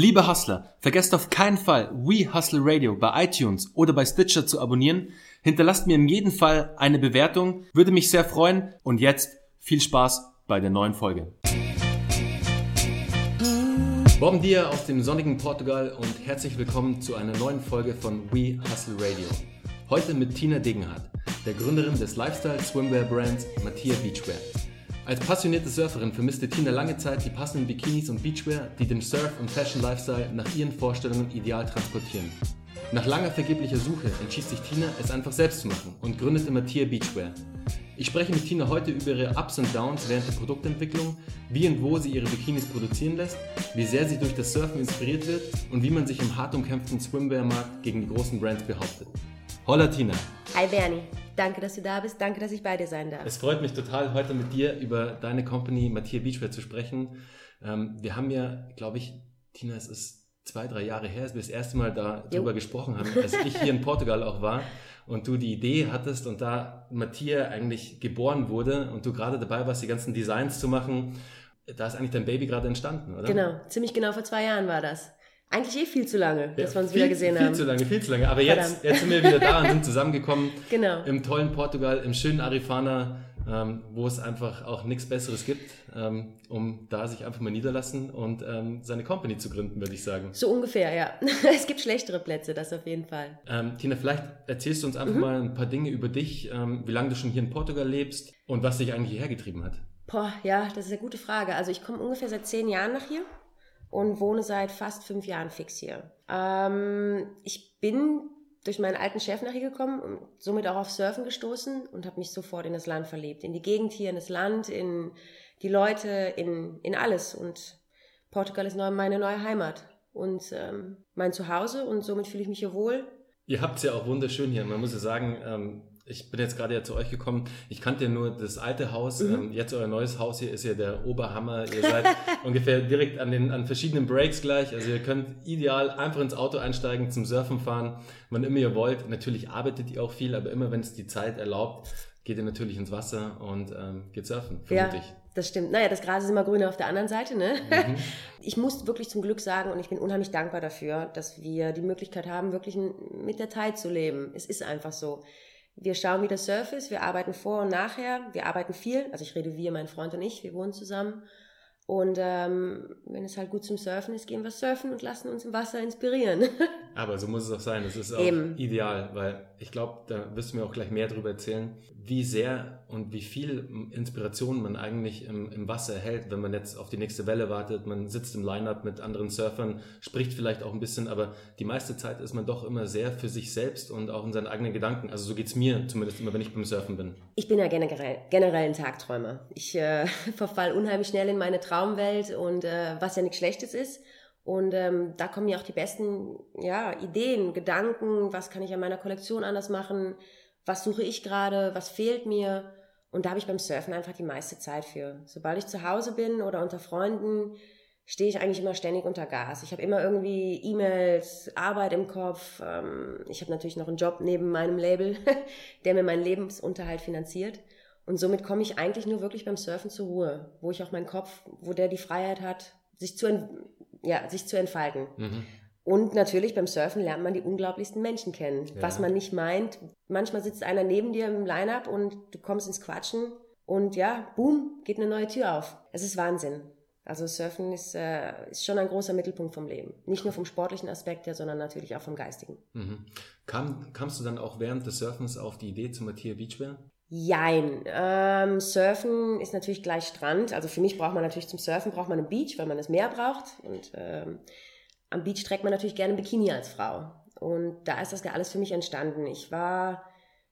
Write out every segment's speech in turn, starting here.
Liebe Hustler, vergesst auf keinen Fall We Hustle Radio bei iTunes oder bei Stitcher zu abonnieren. Hinterlasst mir in jedem Fall eine Bewertung, würde mich sehr freuen. Und jetzt viel Spaß bei der neuen Folge. Bom dia aus dem sonnigen Portugal und herzlich willkommen zu einer neuen Folge von We Hustle Radio. Heute mit Tina Degenhardt, der Gründerin des Lifestyle Swimwear Brands Mattia Beachwear. Als passionierte Surferin vermisste Tina lange Zeit die passenden Bikinis und Beachwear, die den Surf- und Fashion-Lifestyle nach ihren Vorstellungen ideal transportieren. Nach langer vergeblicher Suche entschied sich Tina, es einfach selbst zu machen und gründete Mattia Beachwear. Ich spreche mit Tina heute über ihre Ups und Downs während der Produktentwicklung, wie und wo sie ihre Bikinis produzieren lässt, wie sehr sie durch das Surfen inspiriert wird und wie man sich im hart umkämpften Swimwear-Markt gegen die großen Brands behauptet. Holla Tina! Hi Bernie! Danke, dass du da bist. Danke, dass ich bei dir sein darf. Es freut mich total, heute mit dir über deine Company Matthias Beachwear zu sprechen. Ähm, wir haben ja, glaube ich, Tina, es ist zwei, drei Jahre her, als wir das erste Mal darüber gesprochen haben, als ich hier in Portugal auch war und du die Idee hattest und da Matthias eigentlich geboren wurde und du gerade dabei warst, die ganzen Designs zu machen. Da ist eigentlich dein Baby gerade entstanden, oder? Genau, ziemlich genau vor zwei Jahren war das. Eigentlich eh viel zu lange, dass wir uns viel, wieder gesehen viel haben. Viel zu lange, viel zu lange. Aber jetzt, jetzt sind wir wieder da und sind zusammengekommen. Genau. Im tollen Portugal, im schönen Arifana, ähm, wo es einfach auch nichts Besseres gibt, ähm, um da sich einfach mal niederlassen und ähm, seine Company zu gründen, würde ich sagen. So ungefähr, ja. es gibt schlechtere Plätze, das auf jeden Fall. Ähm, Tina, vielleicht erzählst du uns einfach mhm. mal ein paar Dinge über dich, ähm, wie lange du schon hier in Portugal lebst und was dich eigentlich hierher getrieben hat. Boah, ja, das ist eine gute Frage. Also ich komme ungefähr seit zehn Jahren nach hier und wohne seit fast fünf Jahren fix hier. Ähm, ich bin durch meinen alten Chef nach hier gekommen und somit auch auf Surfen gestoßen und habe mich sofort in das Land verliebt. In die Gegend hier, in das Land, in die Leute, in, in alles. Und Portugal ist neu, meine neue Heimat und ähm, mein Zuhause und somit fühle ich mich hier wohl. Ihr habt es ja auch wunderschön hier. Man muss ja sagen, ähm, ich bin jetzt gerade ja zu euch gekommen. Ich kannte ja nur das alte Haus. Mhm. Ähm, jetzt euer neues Haus hier ist ja der Oberhammer. Ihr seid ungefähr direkt an den an verschiedenen Breaks gleich. Also ihr könnt ideal einfach ins Auto einsteigen, zum Surfen fahren, wann immer ihr wollt. Natürlich arbeitet ihr auch viel, aber immer wenn es die Zeit erlaubt, geht ihr natürlich ins Wasser und ähm, geht surfen, vermute ja. Das stimmt. Naja, das Gras ist immer grüner auf der anderen Seite, ne? Mhm. Ich muss wirklich zum Glück sagen und ich bin unheimlich dankbar dafür, dass wir die Möglichkeit haben, wirklich mit der Zeit zu leben. Es ist einfach so. Wir schauen, wie der Surf ist. Wir arbeiten vor und nachher. Wir arbeiten viel. Also ich rede wir, mein Freund und ich. Wir wohnen zusammen. Und ähm, wenn es halt gut zum Surfen ist, gehen wir surfen und lassen uns im Wasser inspirieren. Aber so muss es auch sein. Das ist auch Eben. ideal, weil ich glaube, da wirst du mir auch gleich mehr darüber erzählen, wie sehr und wie viel Inspiration man eigentlich im, im Wasser erhält, wenn man jetzt auf die nächste Welle wartet. Man sitzt im Line-Up mit anderen Surfern, spricht vielleicht auch ein bisschen, aber die meiste Zeit ist man doch immer sehr für sich selbst und auch in seinen eigenen Gedanken. Also so geht es mir zumindest immer, wenn ich beim Surfen bin. Ich bin ja generell, generell ein Tagträumer. Ich äh, verfall unheimlich schnell in meine Traumwelt und äh, was ja nichts Schlechtes ist. Und ähm, da kommen ja auch die besten ja, Ideen, Gedanken, was kann ich an meiner Kollektion anders machen, was suche ich gerade, was fehlt mir. Und da habe ich beim Surfen einfach die meiste Zeit für. Sobald ich zu Hause bin oder unter Freunden, stehe ich eigentlich immer ständig unter Gas. Ich habe immer irgendwie E-Mails, Arbeit im Kopf. Ähm, ich habe natürlich noch einen Job neben meinem Label, der mir meinen Lebensunterhalt finanziert. Und somit komme ich eigentlich nur wirklich beim Surfen zur Ruhe, wo ich auch meinen Kopf, wo der die Freiheit hat, sich zu, ja, sich zu entfalten. Mhm. Und natürlich beim Surfen lernt man die unglaublichsten Menschen kennen. Ja. Was man nicht meint. Manchmal sitzt einer neben dir im Line-Up und du kommst ins Quatschen und ja, boom, geht eine neue Tür auf. Es ist Wahnsinn. Also Surfen ist, äh, ist schon ein großer Mittelpunkt vom Leben. Nicht nur vom sportlichen Aspekt her, sondern natürlich auch vom geistigen. Mhm. Kam, kamst du dann auch während des Surfens auf die Idee zum Matthias Beachwear? Jein. Ähm, Surfen ist natürlich gleich Strand. Also für mich braucht man natürlich zum Surfen braucht man einen Beach, weil man das Meer braucht. Und ähm, am Beach trägt man natürlich gerne Bikini als Frau. Und da ist das ja alles für mich entstanden. Ich war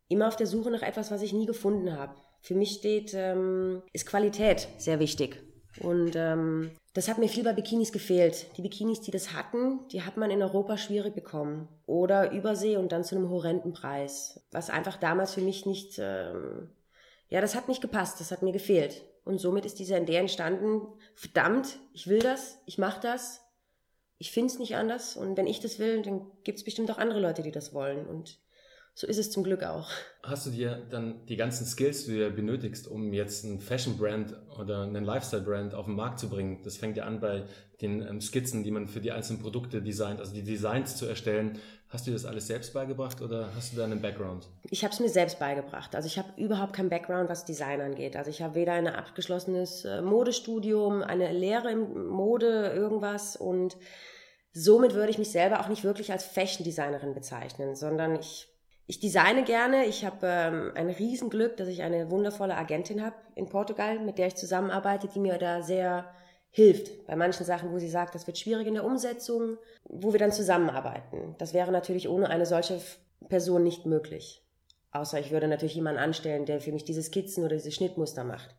immer auf der Suche nach etwas, was ich nie gefunden habe. Für mich steht, ähm, ist Qualität sehr wichtig. Und ähm, das hat mir viel bei Bikinis gefehlt. Die Bikinis, die das hatten, die hat man in Europa schwierig bekommen. Oder übersee und dann zu einem horrenden Preis. Was einfach damals für mich nicht, ähm, ja, das hat nicht gepasst, das hat mir gefehlt. Und somit ist diese Idee entstanden, verdammt, ich will das, ich mache das, ich finde es nicht anders und wenn ich das will, dann gibt es bestimmt auch andere Leute, die das wollen. Und so ist es zum Glück auch. Hast du dir dann die ganzen Skills, die du benötigst, um jetzt ein Fashion-Brand oder einen Lifestyle-Brand auf den Markt zu bringen? Das fängt ja an bei den ähm, Skizzen, die man für die einzelnen Produkte designt, also die Designs zu erstellen. Hast du das alles selbst beigebracht oder hast du da einen Background? Ich habe es mir selbst beigebracht. Also ich habe überhaupt keinen Background, was Design angeht. Also ich habe weder ein abgeschlossenes äh, Modestudium, eine Lehre im Mode, irgendwas und somit würde ich mich selber auch nicht wirklich als Fashion-Designerin bezeichnen, sondern ich ich designe gerne. Ich habe ähm, ein Riesenglück, dass ich eine wundervolle Agentin habe in Portugal, mit der ich zusammenarbeite, die mir da sehr hilft. Bei manchen Sachen, wo sie sagt, das wird schwierig in der Umsetzung, wo wir dann zusammenarbeiten. Das wäre natürlich ohne eine solche Person nicht möglich. Außer ich würde natürlich jemanden anstellen, der für mich diese Skizzen oder diese Schnittmuster macht,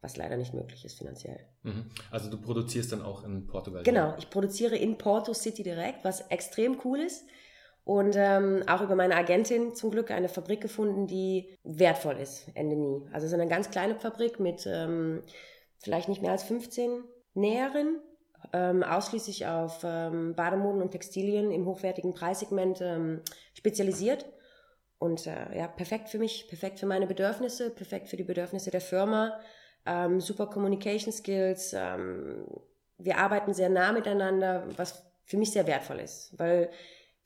was leider nicht möglich ist finanziell. Mhm. Also du produzierst dann auch in Portugal? Genau, ich produziere in Porto City direkt, was extrem cool ist und ähm, auch über meine Agentin zum Glück eine Fabrik gefunden, die wertvoll ist, Ende nie. Also es ist eine ganz kleine Fabrik mit ähm, vielleicht nicht mehr als 15 Näherinnen, ähm, ausschließlich auf ähm, Bademoden und Textilien im hochwertigen Preissegment ähm, spezialisiert. Und äh, ja, perfekt für mich, perfekt für meine Bedürfnisse, perfekt für die Bedürfnisse der Firma. Ähm, super Communication Skills. Ähm, wir arbeiten sehr nah miteinander, was für mich sehr wertvoll ist, weil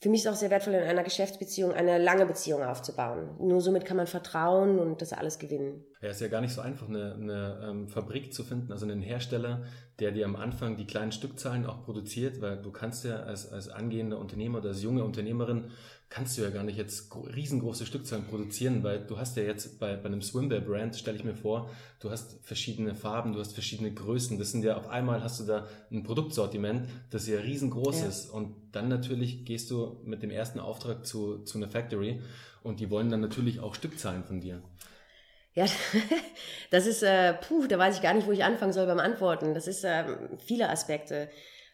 für mich ist auch sehr wertvoll, in einer Geschäftsbeziehung eine lange Beziehung aufzubauen. Nur somit kann man vertrauen und das alles gewinnen. Ja, ist ja gar nicht so einfach, eine, eine ähm, Fabrik zu finden, also einen Hersteller, der dir am Anfang die kleinen Stückzahlen auch produziert, weil du kannst ja als, als angehender Unternehmer oder als junge Unternehmerin kannst du ja gar nicht jetzt riesengroße Stückzahlen produzieren, weil du hast ja jetzt bei, bei einem Swimwear-Brand, stelle ich mir vor, du hast verschiedene Farben, du hast verschiedene Größen. Das sind ja auf einmal hast du da ein Produktsortiment, das ja riesengroß ja. ist. Und dann natürlich gehst du mit dem ersten Auftrag zu, zu einer Factory und die wollen dann natürlich auch Stückzahlen von dir. Ja, das ist, äh, puh, da weiß ich gar nicht, wo ich anfangen soll beim Antworten. Das ist äh, viele Aspekte.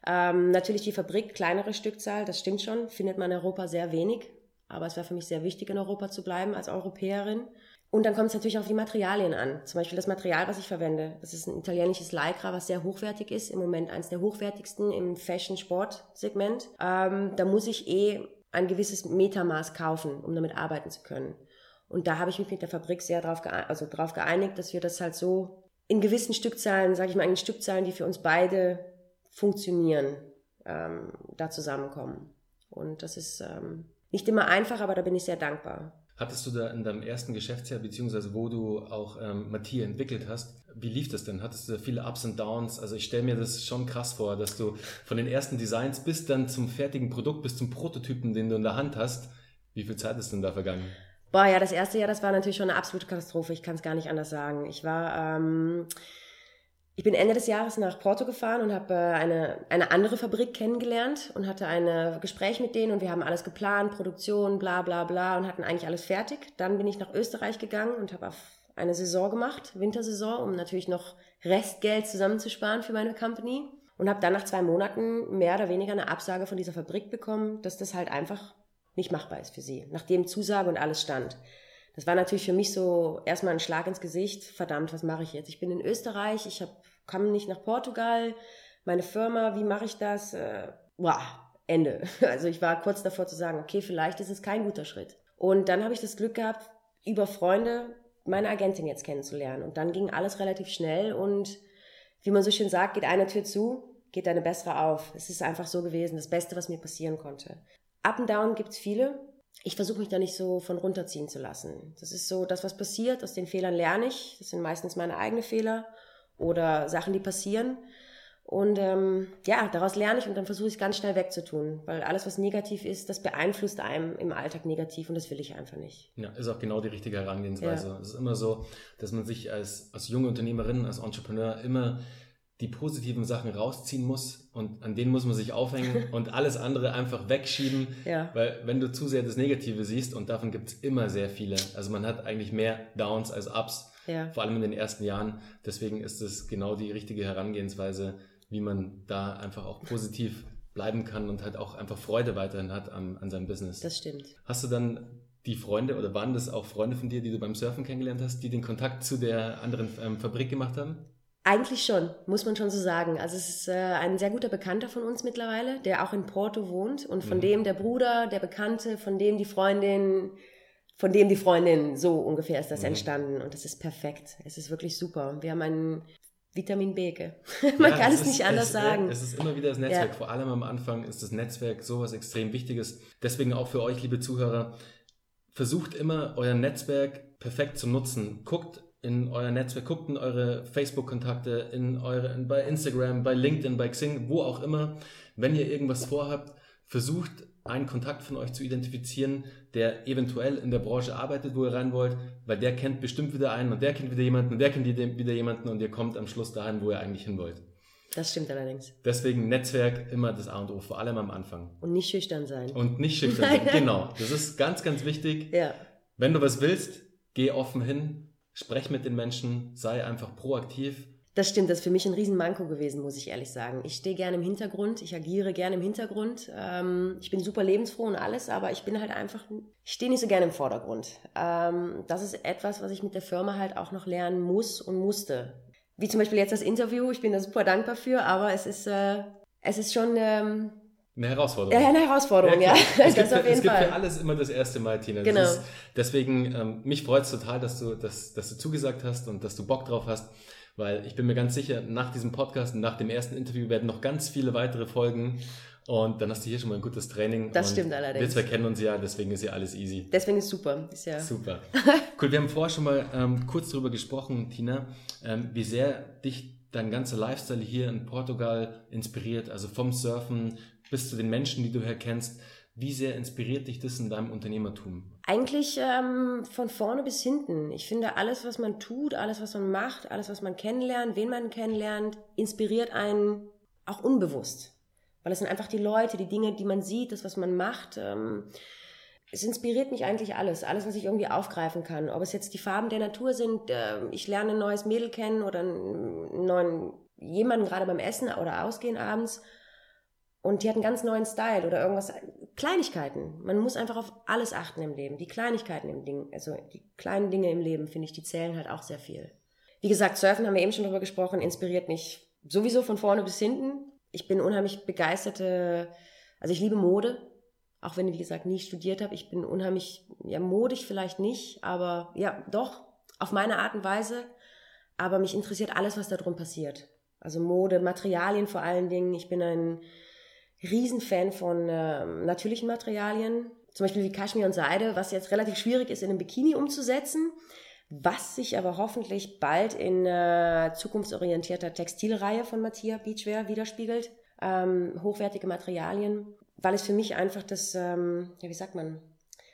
Ähm, natürlich die Fabrik, kleinere Stückzahl, das stimmt schon, findet man in Europa sehr wenig. Aber es war für mich sehr wichtig, in Europa zu bleiben als Europäerin. Und dann kommt es natürlich auf die Materialien an. Zum Beispiel das Material, was ich verwende. Das ist ein italienisches Lycra, was sehr hochwertig ist. Im Moment eines der hochwertigsten im Fashion-Sport-Segment. Ähm, da muss ich eh ein gewisses Metermaß kaufen, um damit arbeiten zu können. Und da habe ich mich mit der Fabrik sehr drauf, geeinigt, also drauf geeinigt, dass wir das halt so in gewissen Stückzahlen, sage ich mal, in Stückzahlen, die für uns beide funktionieren, ähm, da zusammenkommen. Und das ist ähm, nicht immer einfach, aber da bin ich sehr dankbar. Hattest du da in deinem ersten Geschäftsjahr, beziehungsweise wo du auch ähm, Matthias entwickelt hast, wie lief das denn? Hattest du da viele Ups und Downs? Also ich stelle mir das schon krass vor, dass du von den ersten Designs bis dann zum fertigen Produkt, bis zum Prototypen, den du in der Hand hast, wie viel Zeit ist denn da vergangen? Boah, ja, das erste Jahr, das war natürlich schon eine absolute Katastrophe. Ich kann es gar nicht anders sagen. Ich war... Ähm ich bin Ende des Jahres nach Porto gefahren und habe äh, eine, eine andere Fabrik kennengelernt und hatte ein Gespräch mit denen und wir haben alles geplant, Produktion, bla bla bla und hatten eigentlich alles fertig. Dann bin ich nach Österreich gegangen und habe auf eine Saison gemacht, Wintersaison, um natürlich noch Restgeld zusammenzusparen für meine Company und habe dann nach zwei Monaten mehr oder weniger eine Absage von dieser Fabrik bekommen, dass das halt einfach nicht machbar ist für sie, nachdem Zusage und alles stand. Das war natürlich für mich so erstmal ein Schlag ins Gesicht. Verdammt, was mache ich jetzt? Ich bin in Österreich, ich hab, kam nicht nach Portugal, meine Firma, wie mache ich das? Äh, boah, Ende. Also ich war kurz davor zu sagen, okay, vielleicht ist es kein guter Schritt. Und dann habe ich das Glück gehabt, über Freunde meine Agentin jetzt kennenzulernen. Und dann ging alles relativ schnell und wie man so schön sagt, geht eine Tür zu, geht eine bessere auf. Es ist einfach so gewesen, das Beste, was mir passieren konnte. Up and Down gibt's viele ich versuche mich da nicht so von runterziehen zu lassen. Das ist so, das, was passiert, aus den Fehlern lerne ich. Das sind meistens meine eigenen Fehler oder Sachen, die passieren. Und ähm, ja, daraus lerne ich und dann versuche ich es ganz schnell wegzutun, weil alles, was negativ ist, das beeinflusst einem im Alltag negativ und das will ich einfach nicht. Ja, ist auch genau die richtige Herangehensweise. Ja. Es ist immer so, dass man sich als, als junge Unternehmerin, als Entrepreneur immer die positiven Sachen rausziehen muss und an denen muss man sich aufhängen und alles andere einfach wegschieben. Ja. Weil wenn du zu sehr das Negative siehst und davon gibt es immer sehr viele. Also man hat eigentlich mehr Downs als Ups, ja. vor allem in den ersten Jahren. Deswegen ist es genau die richtige Herangehensweise, wie man da einfach auch positiv bleiben kann und halt auch einfach Freude weiterhin hat an, an seinem Business. Das stimmt. Hast du dann die Freunde oder waren das auch Freunde von dir, die du beim Surfen kennengelernt hast, die den Kontakt zu der anderen ähm, Fabrik gemacht haben? Eigentlich schon, muss man schon so sagen. Also es ist äh, ein sehr guter Bekannter von uns mittlerweile, der auch in Porto wohnt und von mhm. dem der Bruder, der Bekannte, von dem die Freundin von dem die Freundin, so ungefähr ist das mhm. entstanden und das ist perfekt. Es ist wirklich super. Wir haben einen Vitamin B. Man ja, kann es, es nicht anders es, sagen. Es ist immer wieder das Netzwerk. Ja. Vor allem am Anfang ist das Netzwerk sowas extrem Wichtiges. Deswegen auch für euch, liebe Zuhörer, versucht immer euer Netzwerk perfekt zu nutzen. Guckt in euer Netzwerk, guckt in eure Facebook-Kontakte, in eure, bei Instagram, bei LinkedIn, bei Xing, wo auch immer. Wenn ihr irgendwas vorhabt, versucht einen Kontakt von euch zu identifizieren, der eventuell in der Branche arbeitet, wo ihr rein wollt, weil der kennt bestimmt wieder einen und der kennt wieder jemanden und der kennt wieder jemanden und ihr kommt am Schluss dahin, wo ihr eigentlich hin wollt. Das stimmt allerdings. Deswegen Netzwerk immer das A und O, vor allem am Anfang. Und nicht schüchtern sein. Und nicht schüchtern sein, genau. Das ist ganz, ganz wichtig. Ja. Wenn du was willst, geh offen hin, sprech mit den Menschen, sei einfach proaktiv das stimmt, das ist für mich ein Riesenmanko gewesen, muss ich ehrlich sagen. Ich stehe gerne im Hintergrund, ich agiere gerne im Hintergrund. Ähm, ich bin super lebensfroh und alles, aber ich bin halt einfach, ich stehe nicht so gerne im Vordergrund. Ähm, das ist etwas, was ich mit der Firma halt auch noch lernen muss und musste. Wie zum Beispiel jetzt das Interview, ich bin da super dankbar für, aber es ist, äh, es ist schon... Ähm, eine Herausforderung. Ja, eine Herausforderung, ja. ja. Es, gibt, für, es gibt, für, alles immer das erste Mal, Tina. Das genau. Ist, deswegen, ähm, mich freut es total, dass du, dass, dass du zugesagt hast und dass du Bock drauf hast. Weil ich bin mir ganz sicher, nach diesem Podcast und nach dem ersten Interview werden noch ganz viele weitere Folgen. Und dann hast du hier schon mal ein gutes Training. Das stimmt allerdings. Wir zwei kennen uns ja, deswegen ist ja alles easy. Deswegen ist super. Ist ja super. cool, wir haben vorher schon mal ähm, kurz darüber gesprochen, Tina, ähm, wie sehr dich dein ganzer Lifestyle hier in Portugal inspiriert. Also vom Surfen bis zu den Menschen, die du hier kennst. Wie sehr inspiriert dich das in deinem Unternehmertum? Eigentlich ähm, von vorne bis hinten. Ich finde, alles, was man tut, alles, was man macht, alles, was man kennenlernt, wen man kennenlernt, inspiriert einen auch unbewusst. Weil es sind einfach die Leute, die Dinge, die man sieht, das, was man macht. Ähm, es inspiriert mich eigentlich alles, alles, was ich irgendwie aufgreifen kann. Ob es jetzt die Farben der Natur sind, äh, ich lerne ein neues Mädel kennen oder einen neuen jemanden gerade beim Essen oder Ausgehen abends und die hat einen ganz neuen Style oder irgendwas. Kleinigkeiten. Man muss einfach auf alles achten im Leben. Die Kleinigkeiten im Ding, also die kleinen Dinge im Leben, finde ich, die zählen halt auch sehr viel. Wie gesagt, Surfen haben wir eben schon drüber gesprochen, inspiriert mich sowieso von vorne bis hinten. Ich bin unheimlich begeisterte, also ich liebe Mode, auch wenn ich, wie gesagt, nie studiert habe. Ich bin unheimlich, ja, modig vielleicht nicht, aber ja, doch, auf meine Art und Weise. Aber mich interessiert alles, was da drum passiert. Also Mode, Materialien vor allen Dingen. Ich bin ein Riesenfan von äh, natürlichen Materialien, zum Beispiel wie Kaschmir und Seide, was jetzt relativ schwierig ist, in einem Bikini umzusetzen, was sich aber hoffentlich bald in äh, zukunftsorientierter Textilreihe von Mattia Beachwear widerspiegelt. Ähm, hochwertige Materialien, weil es für mich einfach das, ähm, ja, wie sagt man,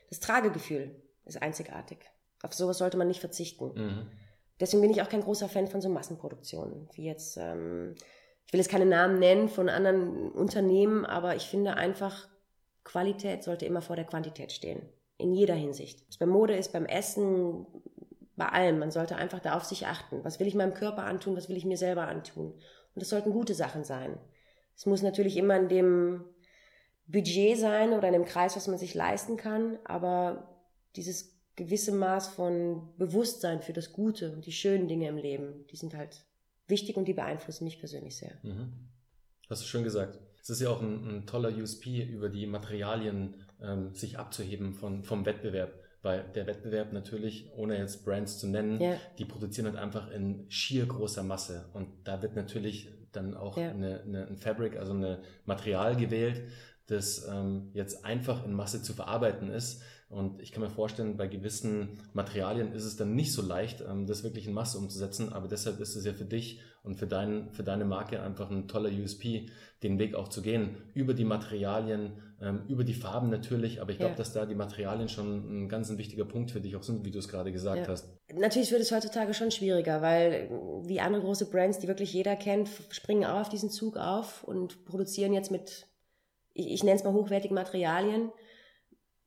das Tragegefühl ist einzigartig. Auf sowas sollte man nicht verzichten. Mhm. Deswegen bin ich auch kein großer Fan von so Massenproduktionen, wie jetzt ähm, ich will jetzt keine Namen nennen von anderen Unternehmen, aber ich finde einfach, Qualität sollte immer vor der Quantität stehen. In jeder Hinsicht. Es bei Mode ist, beim Essen, bei allem. Man sollte einfach da auf sich achten. Was will ich meinem Körper antun? Was will ich mir selber antun? Und das sollten gute Sachen sein. Es muss natürlich immer in dem Budget sein oder in dem Kreis, was man sich leisten kann, aber dieses gewisse Maß von Bewusstsein für das Gute und die schönen Dinge im Leben, die sind halt wichtig und die beeinflussen mich persönlich sehr. Mhm. Hast du schön gesagt. Es ist ja auch ein, ein toller USP, über die Materialien ähm, sich abzuheben von, vom Wettbewerb. Weil der Wettbewerb natürlich, ohne jetzt Brands zu nennen, ja. die produzieren halt einfach in schier großer Masse. Und da wird natürlich dann auch ja. eine, eine, ein Fabric, also ein Material gewählt, das ähm, jetzt einfach in Masse zu verarbeiten ist, und ich kann mir vorstellen, bei gewissen Materialien ist es dann nicht so leicht, ähm, das wirklich in Masse umzusetzen. Aber deshalb ist es ja für dich und für, dein, für deine Marke einfach ein toller USP, den Weg auch zu gehen. Über die Materialien, ähm, über die Farben natürlich. Aber ich glaube, ja. dass da die Materialien schon ein ganz ein wichtiger Punkt für dich auch sind, wie du es gerade gesagt ja. hast. Natürlich wird es heutzutage schon schwieriger, weil wie andere große Brands, die wirklich jeder kennt, springen auch auf diesen Zug auf und produzieren jetzt mit, ich, ich nenne es mal hochwertigen Materialien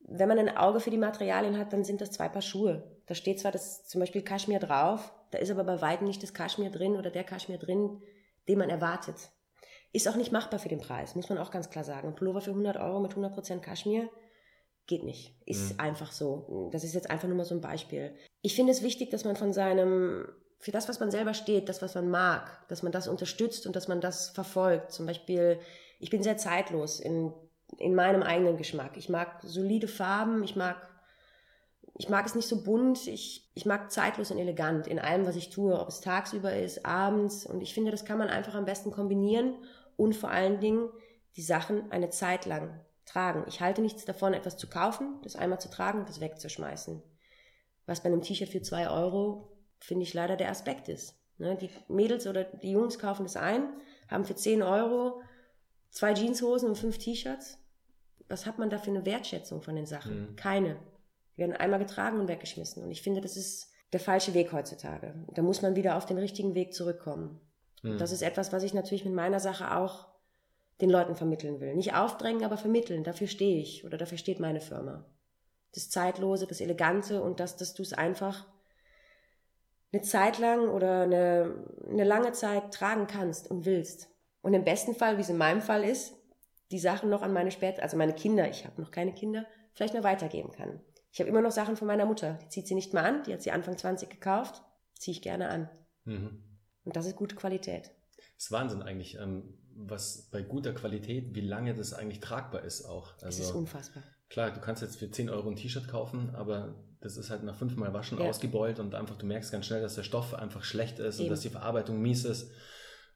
wenn man ein Auge für die Materialien hat, dann sind das zwei Paar Schuhe. Da steht zwar das zum Beispiel Kaschmir drauf, da ist aber bei weitem nicht das Kaschmir drin oder der Kaschmir drin, den man erwartet. Ist auch nicht machbar für den Preis, muss man auch ganz klar sagen. Ein Pullover für 100 Euro mit 100% Kaschmir geht nicht. Ist mhm. einfach so. Das ist jetzt einfach nur mal so ein Beispiel. Ich finde es wichtig, dass man von seinem, für das, was man selber steht, das, was man mag, dass man das unterstützt und dass man das verfolgt. Zum Beispiel, ich bin sehr zeitlos in in meinem eigenen Geschmack. Ich mag solide Farben, ich mag ich mag es nicht so bunt. Ich, ich mag zeitlos und elegant in allem, was ich tue, ob es tagsüber ist, abends. Und ich finde, das kann man einfach am besten kombinieren und vor allen Dingen die Sachen eine Zeit lang tragen. Ich halte nichts davon, etwas zu kaufen, das einmal zu tragen und das wegzuschmeißen. Was bei einem T-Shirt für zwei Euro, finde ich leider der Aspekt ist. Ne, die Mädels oder die Jungs kaufen das ein, haben für 10 Euro zwei Jeanshosen und fünf T-Shirts. Was hat man da für eine Wertschätzung von den Sachen? Mhm. Keine. Die werden einmal getragen und weggeschmissen. Und ich finde, das ist der falsche Weg heutzutage. Da muss man wieder auf den richtigen Weg zurückkommen. Mhm. Das ist etwas, was ich natürlich mit meiner Sache auch den Leuten vermitteln will. Nicht aufdrängen, aber vermitteln. Dafür stehe ich oder dafür steht meine Firma. Das Zeitlose, das Elegante und das, dass du es einfach eine Zeit lang oder eine, eine lange Zeit tragen kannst und willst. Und im besten Fall, wie es in meinem Fall ist, die Sachen noch an meine Spät, also meine Kinder, ich habe noch keine Kinder, vielleicht noch weitergeben kann. Ich habe immer noch Sachen von meiner Mutter. Die zieht sie nicht mehr an, die hat sie Anfang 20 gekauft, ziehe ich gerne an. Mhm. Und das ist gute Qualität. Das ist Wahnsinn eigentlich, ähm, was bei guter Qualität, wie lange das eigentlich tragbar ist auch. Also, das ist unfassbar. Klar, du kannst jetzt für 10 Euro ein T-Shirt kaufen, aber das ist halt nach fünfmal Waschen ja. ausgebeult und einfach, du merkst ganz schnell, dass der Stoff einfach schlecht ist Eben. und dass die Verarbeitung mies ist.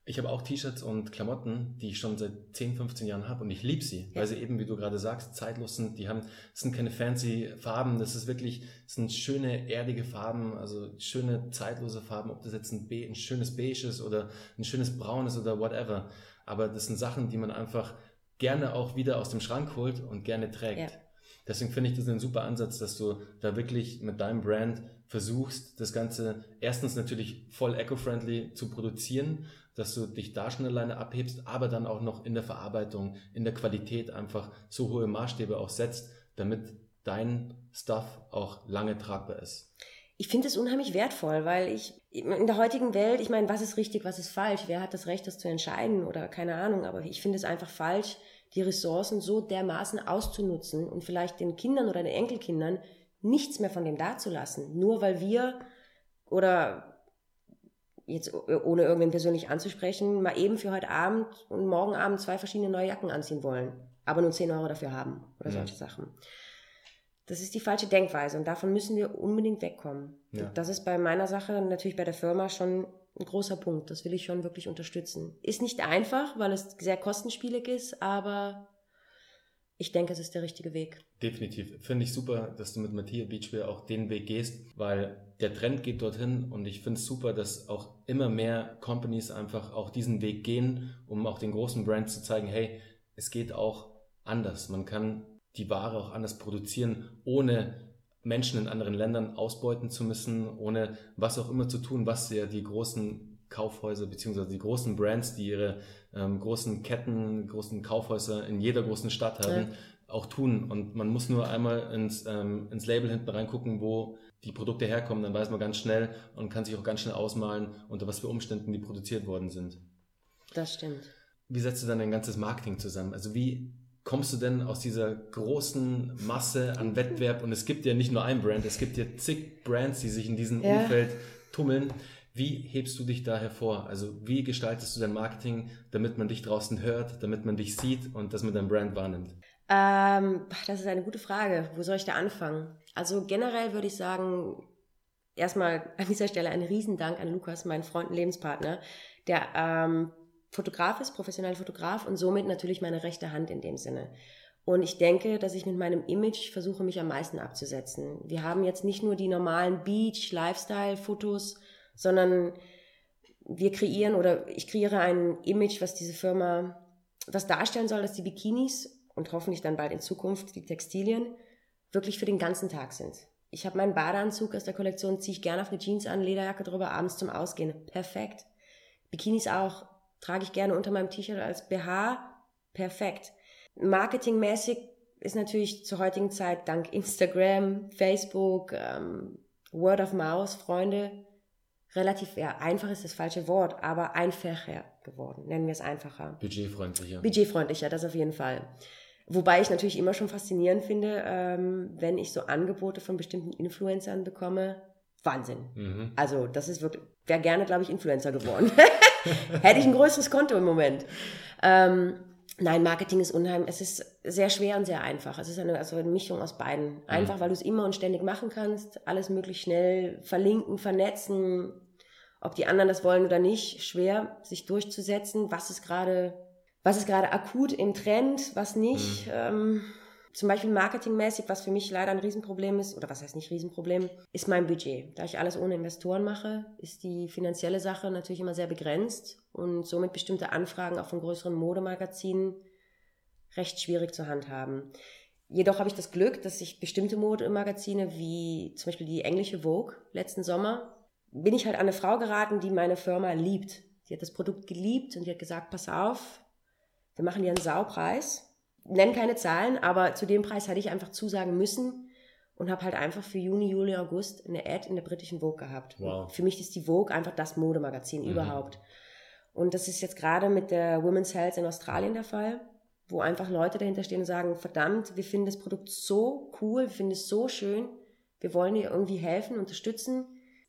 Ich habe auch T-Shirts und Klamotten, die ich schon seit 10, 15 Jahren habe und ich liebe sie, ja. weil sie eben, wie du gerade sagst, zeitlos sind. Die haben, das sind keine fancy Farben, das ist wirklich, das sind schöne, erdige Farben, also schöne, zeitlose Farben, ob das jetzt ein, Be ein schönes Beige ist oder ein schönes Braun ist oder whatever. Aber das sind Sachen, die man einfach gerne auch wieder aus dem Schrank holt und gerne trägt. Ja. Deswegen finde ich das einen super Ansatz, dass du da wirklich mit deinem Brand versuchst, das Ganze erstens natürlich voll eco-friendly zu produzieren, dass du dich da schon alleine abhebst, aber dann auch noch in der Verarbeitung, in der Qualität einfach so hohe Maßstäbe auch setzt, damit dein Stuff auch lange tragbar ist. Ich finde es unheimlich wertvoll, weil ich in der heutigen Welt, ich meine, was ist richtig, was ist falsch? Wer hat das Recht, das zu entscheiden oder keine Ahnung, aber ich finde es einfach falsch, die Ressourcen so dermaßen auszunutzen und vielleicht den Kindern oder den Enkelkindern nichts mehr von dem dazulassen, nur weil wir oder jetzt ohne irgendwen persönlich anzusprechen, mal eben für heute Abend und morgen Abend zwei verschiedene neue Jacken anziehen wollen, aber nur 10 Euro dafür haben oder ja. solche Sachen. Das ist die falsche Denkweise und davon müssen wir unbedingt wegkommen. Ja. Das ist bei meiner Sache, natürlich bei der Firma schon ein großer Punkt. Das will ich schon wirklich unterstützen. Ist nicht einfach, weil es sehr kostenspielig ist, aber ich denke, es ist der richtige Weg. Definitiv. Finde ich super, dass du mit Matthias Beachwear auch den Weg gehst, weil der Trend geht dorthin und ich finde es super, dass auch immer mehr Companies einfach auch diesen Weg gehen, um auch den großen Brands zu zeigen, hey, es geht auch anders. Man kann die Ware auch anders produzieren, ohne Menschen in anderen Ländern ausbeuten zu müssen, ohne was auch immer zu tun, was ja die großen Kaufhäuser beziehungsweise die großen Brands, die ihre ähm, großen Ketten, großen Kaufhäuser in jeder großen Stadt haben, ja. auch tun. Und man muss nur einmal ins, ähm, ins Label hinten reingucken, wo die Produkte herkommen, dann weiß man ganz schnell und kann sich auch ganz schnell ausmalen, unter was für Umständen die produziert worden sind. Das stimmt. Wie setzt du dann dein ganzes Marketing zusammen? Also wie kommst du denn aus dieser großen Masse an Wettbewerb? Und es gibt ja nicht nur ein Brand, es gibt ja zig Brands, die sich in diesem ja. Umfeld tummeln. Wie hebst du dich da hervor? Also wie gestaltest du dein Marketing, damit man dich draußen hört, damit man dich sieht und dass man dein Brand wahrnimmt? Ähm, das ist eine gute Frage. Wo soll ich da anfangen? Also generell würde ich sagen, erstmal an dieser Stelle ein Riesendank an Lukas, meinen Freund und Lebenspartner, der ähm, Fotograf ist, professioneller Fotograf und somit natürlich meine rechte Hand in dem Sinne. Und ich denke, dass ich mit meinem Image versuche, mich am meisten abzusetzen. Wir haben jetzt nicht nur die normalen Beach, Lifestyle-Fotos, sondern wir kreieren oder ich kreiere ein Image, was diese Firma, was darstellen soll, dass die Bikinis und hoffentlich dann bald in Zukunft die Textilien wirklich für den ganzen Tag sind. Ich habe meinen Badeanzug aus der Kollektion, ziehe ich gerne auf eine Jeans an, Lederjacke drüber, abends zum Ausgehen. Perfekt. Bikinis auch trage ich gerne unter meinem T-Shirt als BH. Perfekt. Marketingmäßig ist natürlich zur heutigen Zeit dank Instagram, Facebook, ähm, Word of Mouse, Freunde, relativ, ja, einfach ist das falsche Wort, aber einfacher geworden. Nennen wir es einfacher. Budgetfreundlicher. Budgetfreundlicher, das auf jeden Fall. Wobei ich natürlich immer schon faszinierend finde, ähm, wenn ich so Angebote von bestimmten Influencern bekomme. Wahnsinn. Mhm. Also, das ist wirklich, wäre gerne, glaube ich, Influencer geworden. Hätte ich ein größeres Konto im Moment. Ähm, Nein, Marketing ist unheimlich. Es ist sehr schwer und sehr einfach. Es ist eine, also eine Mischung aus beiden. Einfach, mhm. weil du es immer und ständig machen kannst, alles möglichst schnell verlinken, vernetzen, ob die anderen das wollen oder nicht, schwer, sich durchzusetzen. Was ist gerade, was ist gerade akut im Trend, was nicht? Mhm. Ähm, zum Beispiel marketingmäßig, was für mich leider ein Riesenproblem ist, oder was heißt nicht Riesenproblem, ist mein Budget. Da ich alles ohne Investoren mache, ist die finanzielle Sache natürlich immer sehr begrenzt und somit bestimmte Anfragen auch von größeren Modemagazinen recht schwierig zu handhaben. Jedoch habe ich das Glück, dass ich bestimmte Modemagazine wie zum Beispiel die englische Vogue letzten Sommer, bin ich halt an eine Frau geraten, die meine Firma liebt. Sie hat das Produkt geliebt und die hat gesagt, pass auf, wir machen dir einen Saupreis nenne keine Zahlen, aber zu dem Preis hatte ich einfach zusagen müssen und habe halt einfach für Juni, Juli, August eine Ad in der britischen Vogue gehabt. Wow. Für mich ist die Vogue einfach das Modemagazin mhm. überhaupt. Und das ist jetzt gerade mit der Women's Health in Australien der Fall, wo einfach Leute dahinter stehen und sagen, verdammt, wir finden das Produkt so cool, wir finden es so schön, wir wollen dir irgendwie helfen, unterstützen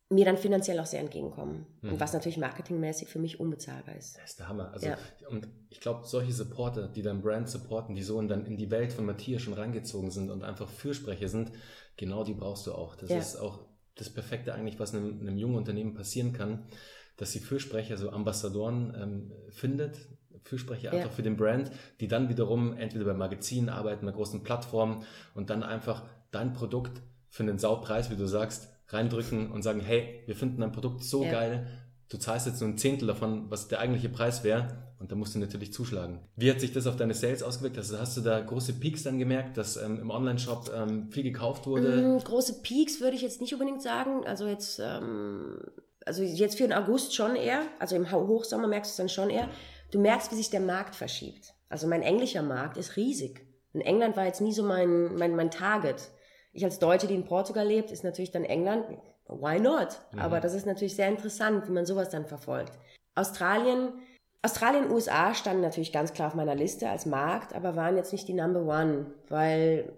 mir dann finanziell auch sehr entgegenkommen. Mhm. Und was natürlich marketingmäßig für mich unbezahlbar ist. Das ist der Hammer. Also, ja. Und ich glaube, solche Supporter, die dein Brand supporten, die so in, dann in die Welt von Matthias schon reingezogen sind und einfach Fürsprecher sind, genau die brauchst du auch. Das ja. ist auch das Perfekte eigentlich, was einem, einem jungen Unternehmen passieren kann, dass sie Fürsprecher, so Ambassadoren ähm, findet, Fürsprecher einfach ja. für den Brand, die dann wiederum entweder bei Magazinen arbeiten, bei großen Plattformen und dann einfach dein Produkt für einen Saupreis, wie du sagst, reindrücken und sagen, hey, wir finden dein Produkt so ja. geil, du zahlst jetzt nur ein Zehntel davon, was der eigentliche Preis wäre und da musst du natürlich zuschlagen. Wie hat sich das auf deine Sales ausgewirkt? Also hast du da große Peaks dann gemerkt, dass ähm, im Online-Shop ähm, viel gekauft wurde? Mm, große Peaks würde ich jetzt nicht unbedingt sagen. Also jetzt, ähm, also jetzt für den August schon eher. Also im Hochsommer merkst du es dann schon eher. Du merkst, wie sich der Markt verschiebt. Also mein englischer Markt ist riesig. In England war jetzt nie so mein, mein, mein Target ich als Deutsche, die in Portugal lebt, ist natürlich dann England, why not? Mhm. Aber das ist natürlich sehr interessant, wie man sowas dann verfolgt. Australien, Australien, USA standen natürlich ganz klar auf meiner Liste als Markt, aber waren jetzt nicht die Number One, weil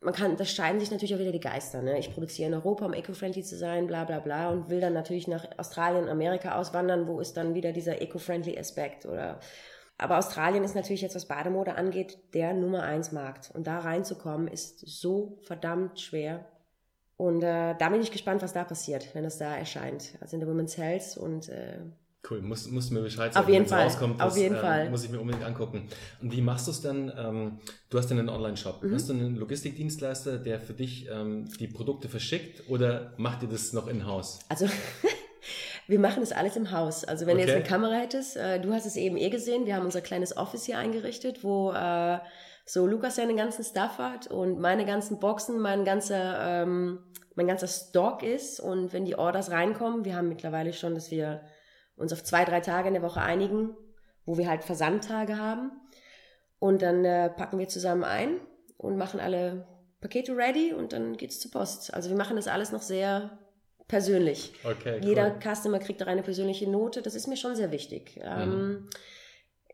man kann, da scheiden sich natürlich auch wieder die Geister. Ne? Ich produziere in Europa, um eco-friendly zu sein, bla bla bla, und will dann natürlich nach Australien, Amerika auswandern, wo ist dann wieder dieser eco-friendly Aspekt oder aber Australien ist natürlich jetzt, was Bademode angeht, der Nummer eins Markt. Und da reinzukommen ist so verdammt schwer. Und äh, da bin ich gespannt, was da passiert, wenn das da erscheint. Also in der Women's Health und äh, Cool, musst, musst du mir Bescheid sagen, auf jeden Fall. rauskommt. Das, auf jeden äh, Fall. Muss ich mir unbedingt angucken. Und wie machst du es denn? Ähm, du hast einen Online-Shop. Mhm. Hast du einen Logistikdienstleister, der für dich ähm, die Produkte verschickt oder macht ihr das noch in-house? Also Wir machen das alles im Haus. Also wenn okay. du jetzt eine Kamera hättest, äh, du hast es eben eh gesehen, wir haben unser kleines Office hier eingerichtet, wo äh, so Lukas seinen ganzen Stuff hat und meine ganzen Boxen, mein ganzer, ähm, mein ganzer Stock ist. Und wenn die Orders reinkommen, wir haben mittlerweile schon, dass wir uns auf zwei, drei Tage in der Woche einigen, wo wir halt Versandtage haben. Und dann äh, packen wir zusammen ein und machen alle Pakete ready und dann geht's zur Post. Also wir machen das alles noch sehr persönlich. Okay, cool. Jeder Customer kriegt auch eine persönliche Note. Das ist mir schon sehr wichtig. Mhm. Ähm,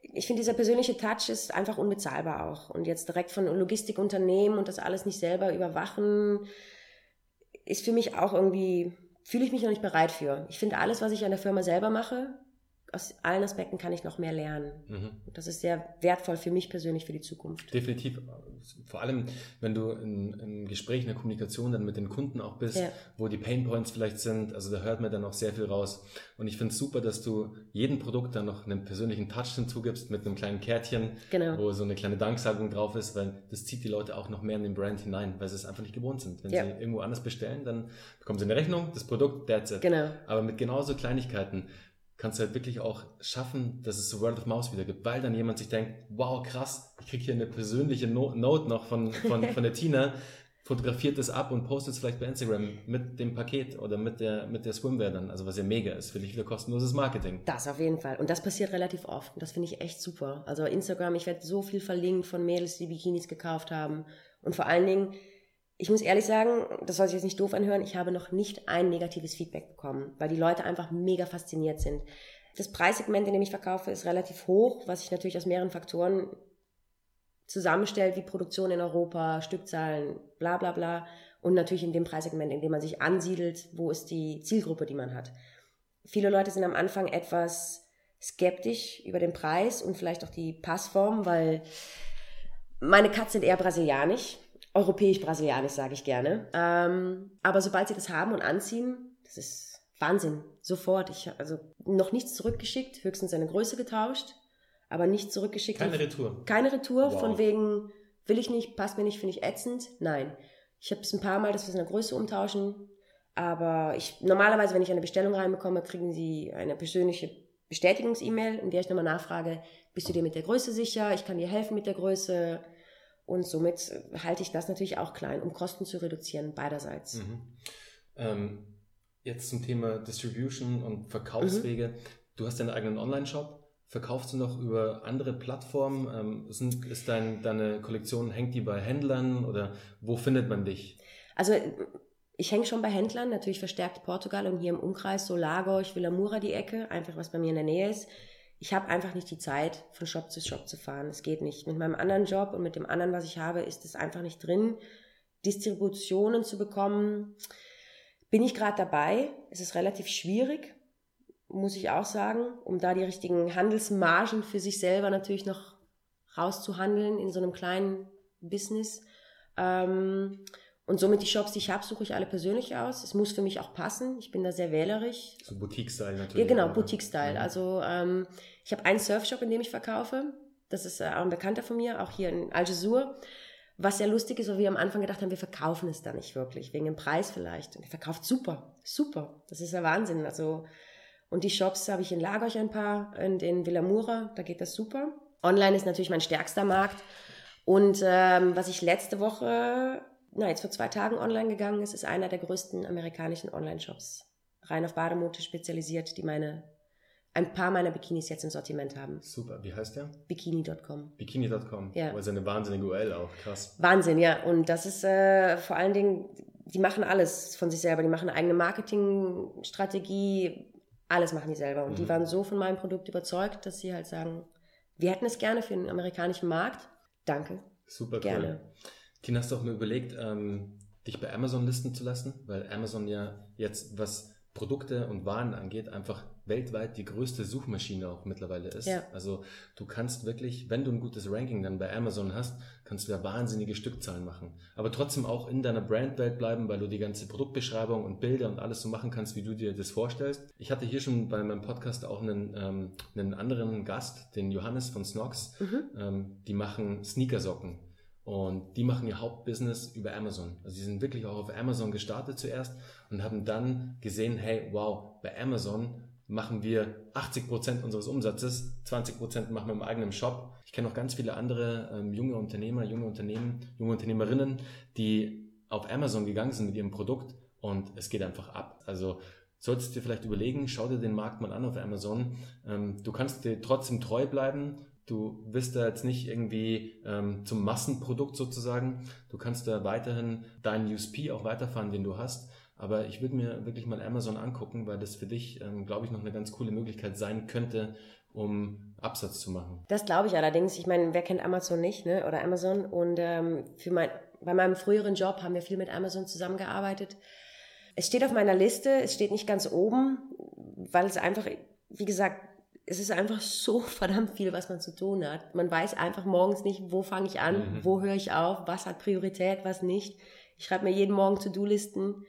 ich finde, dieser persönliche Touch ist einfach unbezahlbar auch. Und jetzt direkt von Logistikunternehmen und das alles nicht selber überwachen, ist für mich auch irgendwie, fühle ich mich noch nicht bereit für. Ich finde, alles, was ich an der Firma selber mache, aus allen Aspekten kann ich noch mehr lernen. Mhm. Das ist sehr wertvoll für mich persönlich für die Zukunft. Definitiv. Vor allem, wenn du in, in Gespräch, in der Kommunikation dann mit den Kunden auch bist, ja. wo die Painpoints vielleicht sind, also da hört man dann auch sehr viel raus. Und ich finde es super, dass du jedem Produkt dann noch einen persönlichen Touch hinzugibst mit einem kleinen Kärtchen, genau. wo so eine kleine Danksagung drauf ist, weil das zieht die Leute auch noch mehr in den Brand hinein, weil sie es einfach nicht gewohnt sind. Wenn ja. sie irgendwo anders bestellen, dann bekommen sie eine Rechnung, das Produkt, that's it. Genau. Aber mit genauso Kleinigkeiten kannst du halt wirklich auch schaffen, dass es so Word of Mouse wieder gibt, weil dann jemand sich denkt, wow, krass, ich kriege hier eine persönliche no Note noch von, von, von der Tina, fotografiert es ab und postet es vielleicht bei Instagram mit dem Paket oder mit der, mit der Swimwear dann, also was ja mega ist, für dich wieder kostenloses Marketing. Das auf jeden Fall. Und das passiert relativ oft und das finde ich echt super. Also Instagram, ich werde so viel verlinkt von Mädels, die Bikinis gekauft haben und vor allen Dingen, ich muss ehrlich sagen, das soll sich jetzt nicht doof anhören, ich habe noch nicht ein negatives Feedback bekommen, weil die Leute einfach mega fasziniert sind. Das Preissegment, in dem ich verkaufe, ist relativ hoch, was sich natürlich aus mehreren Faktoren zusammenstellt, wie Produktion in Europa, Stückzahlen, bla bla bla. Und natürlich in dem Preissegment, in dem man sich ansiedelt, wo ist die Zielgruppe, die man hat. Viele Leute sind am Anfang etwas skeptisch über den Preis und vielleicht auch die Passform, weil meine Katzen sind eher brasilianisch, europäisch-brasilianisch sage ich gerne. Ähm, aber sobald sie das haben und anziehen, das ist Wahnsinn, sofort. Ich habe also noch nichts zurückgeschickt, höchstens eine Größe getauscht, aber nicht zurückgeschickt. Keine Retour. Keine Retour, wow. von wegen will ich nicht, passt mir nicht, finde ich ätzend. Nein. Ich habe es ein paar Mal, dass wir es in der Größe umtauschen, aber ich normalerweise, wenn ich eine Bestellung reinbekomme, kriegen sie eine persönliche Bestätigungs-E-Mail, in der ich nochmal nachfrage, bist du dir mit der Größe sicher? Ich kann dir helfen mit der Größe. Und somit halte ich das natürlich auch klein, um Kosten zu reduzieren, beiderseits. Mhm. Ähm, jetzt zum Thema Distribution und Verkaufswege. Mhm. Du hast deinen eigenen Online-Shop. Verkaufst du noch über andere Plattformen? Ähm, sind, ist dein, deine Kollektion, hängt die bei Händlern oder wo findet man dich? Also ich hänge schon bei Händlern, natürlich verstärkt Portugal und hier im Umkreis so Lagos, Villamura die Ecke, einfach was bei mir in der Nähe ist. Ich habe einfach nicht die Zeit, von Shop zu Shop zu fahren. Es geht nicht. Mit meinem anderen Job und mit dem anderen, was ich habe, ist es einfach nicht drin, Distributionen zu bekommen. Bin ich gerade dabei. Es ist relativ schwierig, muss ich auch sagen, um da die richtigen Handelsmargen für sich selber natürlich noch rauszuhandeln in so einem kleinen Business. Ähm, und somit die Shops, die ich habe, suche ich alle persönlich aus. Es muss für mich auch passen. Ich bin da sehr wählerisch. So Boutique-Style natürlich. Ja, genau, Boutique-Style. Ja. Also ähm, ich habe einen Surfshop, in dem ich verkaufe. Das ist äh, auch ein Bekannter von mir, auch hier in Algesur. Was sehr lustig ist, weil wir am Anfang gedacht haben, wir verkaufen es da nicht wirklich, wegen dem Preis vielleicht. Und er verkauft super, super. Das ist ja Wahnsinn. Also, und die Shops habe ich in Lagos ein paar, in, in Villamura, da geht das super. Online ist natürlich mein stärkster Markt. Und ähm, was ich letzte Woche na, jetzt vor zwei Tagen online gegangen ist, ist einer der größten amerikanischen Online-Shops. Rein auf Bademode spezialisiert, die meine, ein paar meiner Bikinis jetzt im Sortiment haben. Super, wie heißt der? Bikini.com. Bikini.com, ja. Also eine wahnsinnige UL auch, krass. Wahnsinn, ja. Und das ist äh, vor allen Dingen, die machen alles von sich selber. Die machen eine eigene Marketingstrategie, alles machen die selber. Und mhm. die waren so von meinem Produkt überzeugt, dass sie halt sagen, wir hätten es gerne für den amerikanischen Markt. Danke. Super, gerne. Cool. Tina, hast du auch mal überlegt, ähm, dich bei Amazon listen zu lassen? Weil Amazon ja jetzt, was Produkte und Waren angeht, einfach weltweit die größte Suchmaschine auch mittlerweile ist. Ja. Also du kannst wirklich, wenn du ein gutes Ranking dann bei Amazon hast, kannst du da wahnsinnige Stückzahlen machen. Aber trotzdem auch in deiner Brandwelt bleiben, weil du die ganze Produktbeschreibung und Bilder und alles so machen kannst, wie du dir das vorstellst. Ich hatte hier schon bei meinem Podcast auch einen, ähm, einen anderen Gast, den Johannes von Snox. Mhm. Ähm, die machen Sneakersocken. Und die machen ihr Hauptbusiness über Amazon. Also sie sind wirklich auch auf Amazon gestartet zuerst und haben dann gesehen, hey, wow, bei Amazon machen wir 80 Prozent unseres Umsatzes, 20 Prozent machen wir im eigenen Shop. Ich kenne auch ganz viele andere ähm, junge Unternehmer, junge Unternehmen, junge Unternehmerinnen, die auf Amazon gegangen sind mit ihrem Produkt und es geht einfach ab. Also solltest du dir vielleicht überlegen, schau dir den Markt mal an auf Amazon. Ähm, du kannst dir trotzdem treu bleiben Du wirst da jetzt nicht irgendwie ähm, zum Massenprodukt sozusagen. Du kannst da weiterhin deinen USP auch weiterfahren, den du hast. Aber ich würde mir wirklich mal Amazon angucken, weil das für dich, ähm, glaube ich, noch eine ganz coole Möglichkeit sein könnte, um Absatz zu machen. Das glaube ich allerdings. Ich meine, wer kennt Amazon nicht, ne? Oder Amazon? Und ähm, für mein, bei meinem früheren Job haben wir viel mit Amazon zusammengearbeitet. Es steht auf meiner Liste, es steht nicht ganz oben, weil es einfach, wie gesagt, es ist einfach so verdammt viel, was man zu tun hat. Man weiß einfach morgens nicht, wo fange ich an, mhm. wo höre ich auf, was hat Priorität, was nicht. Ich schreibe mir jeden Morgen To-Do-Listen.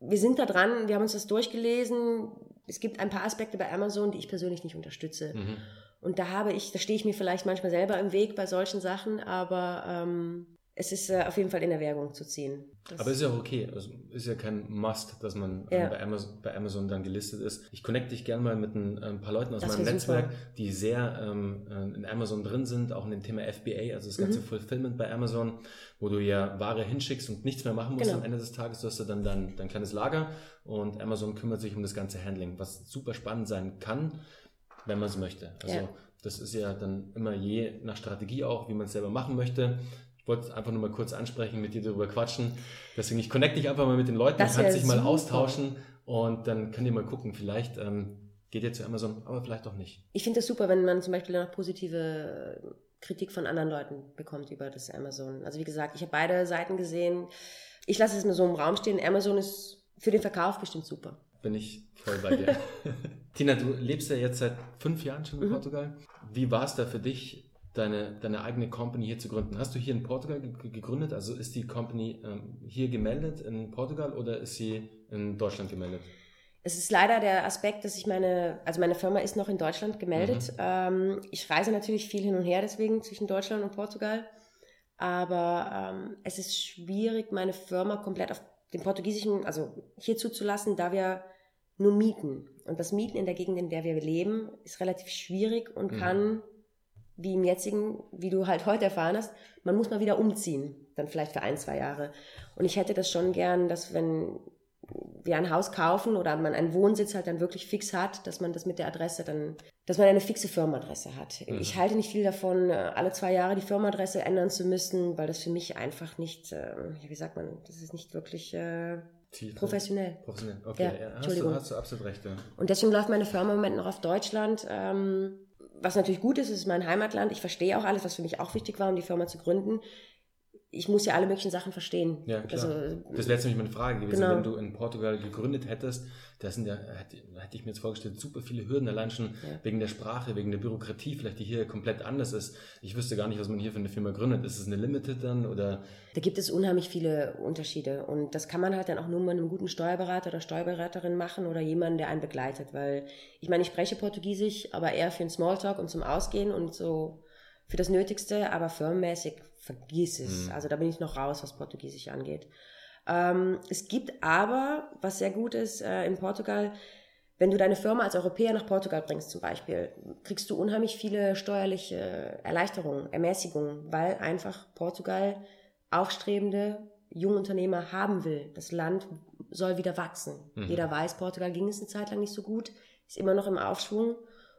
Wir sind da dran, wir haben uns das durchgelesen. Es gibt ein paar Aspekte bei Amazon, die ich persönlich nicht unterstütze. Mhm. Und da habe ich, da stehe ich mir vielleicht manchmal selber im Weg bei solchen Sachen, aber ähm, es ist äh, auf jeden Fall in Erwägung zu ziehen. Das Aber ist ja auch okay. Also ist ja kein Must, dass man ähm, ja. bei, Amazon, bei, Amazon, dann gelistet ist. Ich connecte dich gerne mal mit ein, ein, paar Leuten aus das meinem Netzwerk, super. die sehr ähm, äh, in Amazon drin sind, auch in dem Thema FBA, also das ganze mhm. Fulfillment bei Amazon, wo du ja Ware hinschickst und nichts mehr machen musst genau. am Ende des Tages. Du hast ja dann dein, dein kleines Lager und Amazon kümmert sich um das ganze Handling, was super spannend sein kann, wenn man es möchte. Also ja. das ist ja dann immer je nach Strategie auch, wie man es selber machen möchte. Ich wollte es einfach nur mal kurz ansprechen, mit dir darüber quatschen. Deswegen, ich connecte dich einfach mal mit den Leuten, das kannst dich mal austauschen und dann könnt ihr mal gucken, vielleicht ähm, geht ihr zu Amazon, aber vielleicht auch nicht. Ich finde das super, wenn man zum Beispiel noch positive Kritik von anderen Leuten bekommt über das Amazon. Also wie gesagt, ich habe beide Seiten gesehen. Ich lasse es nur so im Raum stehen. Amazon ist für den Verkauf bestimmt super. Bin ich voll bei dir. Tina, du lebst ja jetzt seit fünf Jahren schon in Mhm. Portugal. Wie war es da für dich, deine, deine eigene Company hier zu gründen? Hast du hier in Portugal ge- gegründet? Also ist die Company ähm, hier gemeldet in Portugal oder ist sie in Deutschland gemeldet? Es ist leider der Aspekt, dass ich meine, also meine Firma ist noch in Deutschland gemeldet. Ähm, ich reise natürlich viel hin und her deswegen zwischen Deutschland und Portugal. Aber ähm, es ist schwierig, meine Firma komplett auf den portugiesischen, also hier zuzulassen, da wir nur mieten. Und das Mieten in der Gegend, in der wir leben, ist relativ schwierig und Mhm. kann, wie im jetzigen, wie du halt heute erfahren hast, man muss mal wieder umziehen, dann vielleicht für ein, zwei Jahre. Und ich hätte das schon gern, dass wenn wir ein Haus kaufen oder man einen Wohnsitz halt dann wirklich fix hat, dass man das mit der Adresse dann, dass man eine fixe Firmenadresse hat. Mhm. Ich halte nicht viel davon, äh, alle zwei Jahre die Firmenadresse ändern zu müssen, weil das für mich einfach nicht, äh, wie sagt man, das ist nicht wirklich äh, Ziel- professionell. Professionell, okay. Ja, Ja, hast, du, Entschuldigung. hast du absolut recht. Ja. Und deswegen läuft meine Firma im Moment noch auf Deutschland. Ähm, was natürlich gut ist, ist mein Heimatland. Ich verstehe auch alles, was für mich auch wichtig war, um die Firma zu gründen. Ich muss ja alle möglichen Sachen verstehen. Ja, klar. Also, Das wäre jetzt nämlich meine Frage gewesen, Genau. wenn du in Portugal gegründet hättest, da sind ja, hätte, hätte ich mir jetzt vorgestellt, super viele Hürden, allein schon Ja. wegen der Sprache, wegen der Bürokratie, vielleicht die hier komplett anders ist. Ich wüsste gar nicht, was man hier für eine Firma gründet. Ist es eine Limited dann oder? Da gibt es unheimlich viele Unterschiede und das kann man halt dann auch nur mit einem guten Steuerberater oder Steuerberaterin machen oder jemanden, der einen begleitet, weil ich meine, ich spreche Portugiesisch, aber eher für den Smalltalk und zum Ausgehen und so für das Nötigste, aber firmenmäßig vergiss es. Mhm. Also da bin ich noch raus, was Portugiesisch angeht. Ähm, es gibt aber, was sehr gut ist äh, in Portugal, wenn du deine Firma als Europäer nach Portugal bringst zum Beispiel, kriegst du unheimlich viele steuerliche Erleichterungen, Ermäßigungen, weil einfach Portugal aufstrebende Jungunternehmer haben will. Das Land soll wieder wachsen. Mhm. Jeder weiß, Portugal ging es eine Zeit lang nicht so gut, ist immer noch im Aufschwung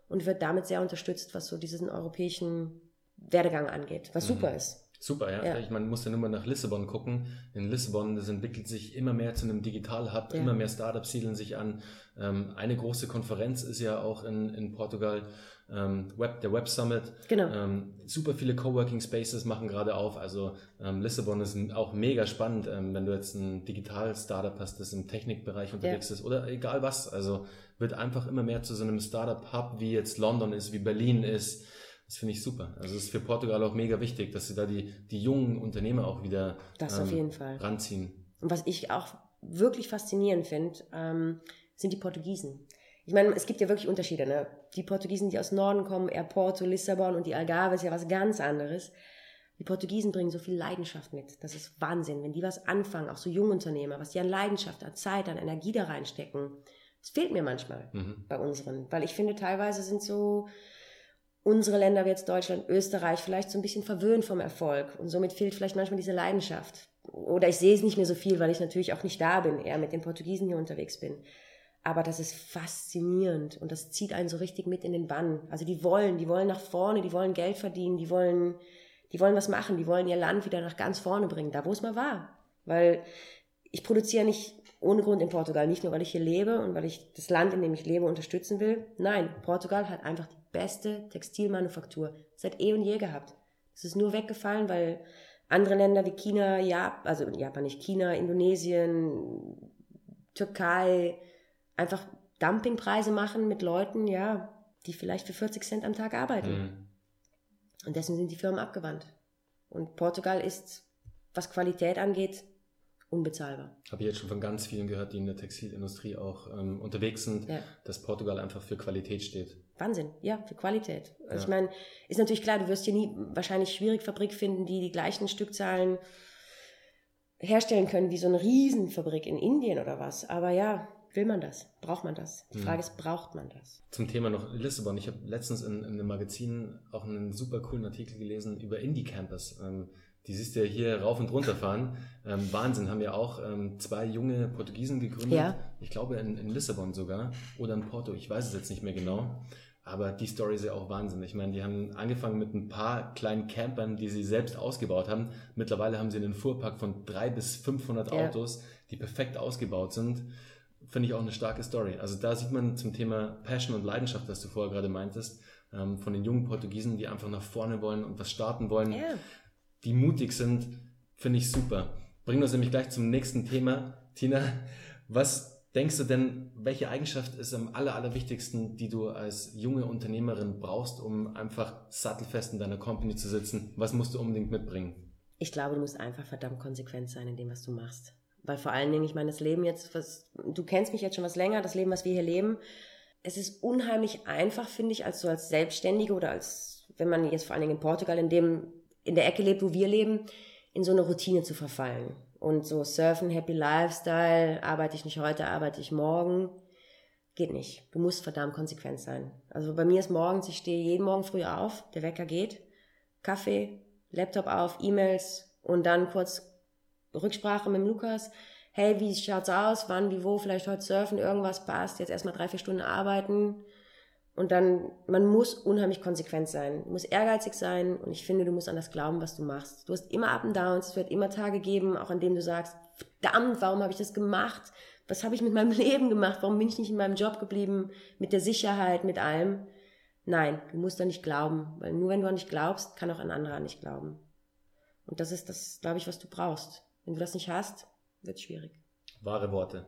und wird damit sehr unterstützt, was so diesen europäischen Werdegang angeht, was Mhm. super ist. Super, ja. Ja. Ich meine, man muss ja nur mal nach Lissabon gucken. In Lissabon, das entwickelt sich immer mehr zu einem Digital-Hub, Ja. immer mehr Startups siedeln sich an. Ähm, eine große Konferenz ist ja auch in, in Portugal, ähm, Web, der Web Summit. Genau. Ähm, super viele Coworking Spaces machen gerade auf. Also ähm, Lissabon ist auch mega spannend, ähm, wenn du jetzt ein Digital-Startup hast, das im Technikbereich unterwegs ist oder egal was. Also wird einfach immer mehr zu so einem Startup-Hub, wie jetzt London ist, wie Berlin ist. Das finde ich super. Also es ist für Portugal auch mega wichtig, dass sie da die, die jungen Unternehmer auch wieder Das auf jeden Fall. ranziehen. Und was ich auch wirklich faszinierend finde, ähm, sind die Portugiesen. Ich meine, es gibt ja wirklich Unterschiede. Ne? Die Portugiesen, die aus Norden kommen, eher Porto, Lissabon und die Algarve ist ja was ganz anderes. Die Portugiesen bringen so viel Leidenschaft mit. Das ist Wahnsinn. Wenn die was anfangen, auch so Jungunternehmer, was die an Leidenschaft, an Zeit, an Energie da reinstecken, das fehlt mir manchmal Mhm. bei unseren. Weil ich finde, teilweise sind so unsere Länder wie jetzt Deutschland, Österreich vielleicht so ein bisschen verwöhnt vom Erfolg. Und somit fehlt vielleicht manchmal diese Leidenschaft. Oder ich sehe es nicht mehr so viel, weil ich natürlich auch nicht da bin, eher mit den Portugiesen hier unterwegs bin. Aber das ist faszinierend und das zieht einen so richtig mit in den Bann. Also die wollen, die wollen nach vorne, die wollen Geld verdienen, die wollen, die wollen was machen, die wollen ihr Land wieder nach ganz vorne bringen, da wo es mal war. Weil ich produziere nicht ohne Grund in Portugal, nicht nur weil ich hier lebe und weil ich das Land, in dem ich lebe, unterstützen will. Nein, Portugal hat einfach die beste Textilmanufaktur seit eh und je gehabt. Es ist nur weggefallen, weil andere Länder wie China, ja, also Japan nicht China, Indonesien, Türkei einfach Dumpingpreise machen mit Leuten, ja, die vielleicht für 40 Cent am Tag arbeiten. Mhm. Und deswegen sind die Firmen abgewandt. Und Portugal ist, was Qualität angeht, unbezahlbar. Habe ich jetzt schon von ganz vielen gehört, die in der Textilindustrie auch ähm, unterwegs sind, Ja. dass Portugal einfach für Qualität steht. Wahnsinn, ja, für Qualität. Also Ja. Ich meine, ist natürlich klar, du wirst hier nie wahrscheinlich schwierig Fabrik finden, die die gleichen Stückzahlen herstellen können wie so eine Riesenfabrik in Indien oder was. Aber ja, will man das? Braucht man das? Die Mhm. Frage ist, braucht man das? Zum Thema noch Lissabon. Ich habe letztens in, in einem Magazin auch einen super coolen Artikel gelesen über Indie Campus. Ähm, die siehst du ja hier rauf und runter fahren. Ähm, Wahnsinn, haben ja auch ähm, zwei junge Portugiesen gegründet. Ja. Ich glaube in, in Lissabon sogar oder in Porto. Ich weiß es jetzt nicht mehr genau. Aber die Story ist ja auch Wahnsinn. Ich meine, die haben angefangen mit ein paar kleinen Campern, die sie selbst ausgebaut haben. Mittlerweile haben sie einen Fuhrpark von drei bis 500 Ja. Autos, die perfekt ausgebaut sind. Finde ich auch eine starke Story. Also da sieht man zum Thema Passion und Leidenschaft, was du vorher gerade meintest, ähm, von den jungen Portugiesen, die einfach nach vorne wollen und was starten wollen, Ja. die mutig sind, finde ich super. Bringen uns nämlich gleich zum nächsten Thema. Tina, was denkst du denn, welche Eigenschaft ist am aller, allerwichtigsten, die du als junge Unternehmerin brauchst, um einfach sattelfest in deiner Company zu sitzen? Was musst du unbedingt mitbringen? Ich glaube, du musst einfach verdammt konsequent sein in dem, was du machst. Weil vor allen Dingen, ich meine, das Leben jetzt, was, du kennst mich jetzt schon was länger, das Leben, was wir hier leben, es ist unheimlich einfach, finde ich, als so als Selbstständige oder als, wenn man jetzt vor allen Dingen in Portugal, in dem, in der Ecke lebt, wo wir leben, in so eine Routine zu verfallen. Und so Surfen, Happy Lifestyle, arbeite ich nicht heute, arbeite ich morgen. Geht nicht. Du musst verdammt konsequent sein. Also bei mir ist morgens, ich stehe jeden Morgen früh auf, der Wecker geht, Kaffee, Laptop auf, E-Mails und dann kurz Rücksprache mit dem Lukas. Hey, wie schaut's aus? Wann, wie, wo? Vielleicht heute surfen, irgendwas passt. Jetzt erstmal drei, vier Stunden arbeiten. Und dann, man muss unheimlich konsequent sein. Du musst ehrgeizig sein und ich finde, du musst an das glauben, was du machst. Du hast immer Up and Downs. Es wird immer Tage geben, auch an denen du sagst, verdammt, warum habe ich das gemacht? Was habe ich mit meinem Leben gemacht? Warum bin ich nicht in meinem Job geblieben? Mit der Sicherheit, mit allem. Nein, du musst da nicht glauben, weil nur wenn du an dich glaubst, kann auch ein anderer an dich glauben. Und das ist das, glaube ich, was du brauchst. Wenn du das nicht hast, wird es schwierig. Wahre Worte.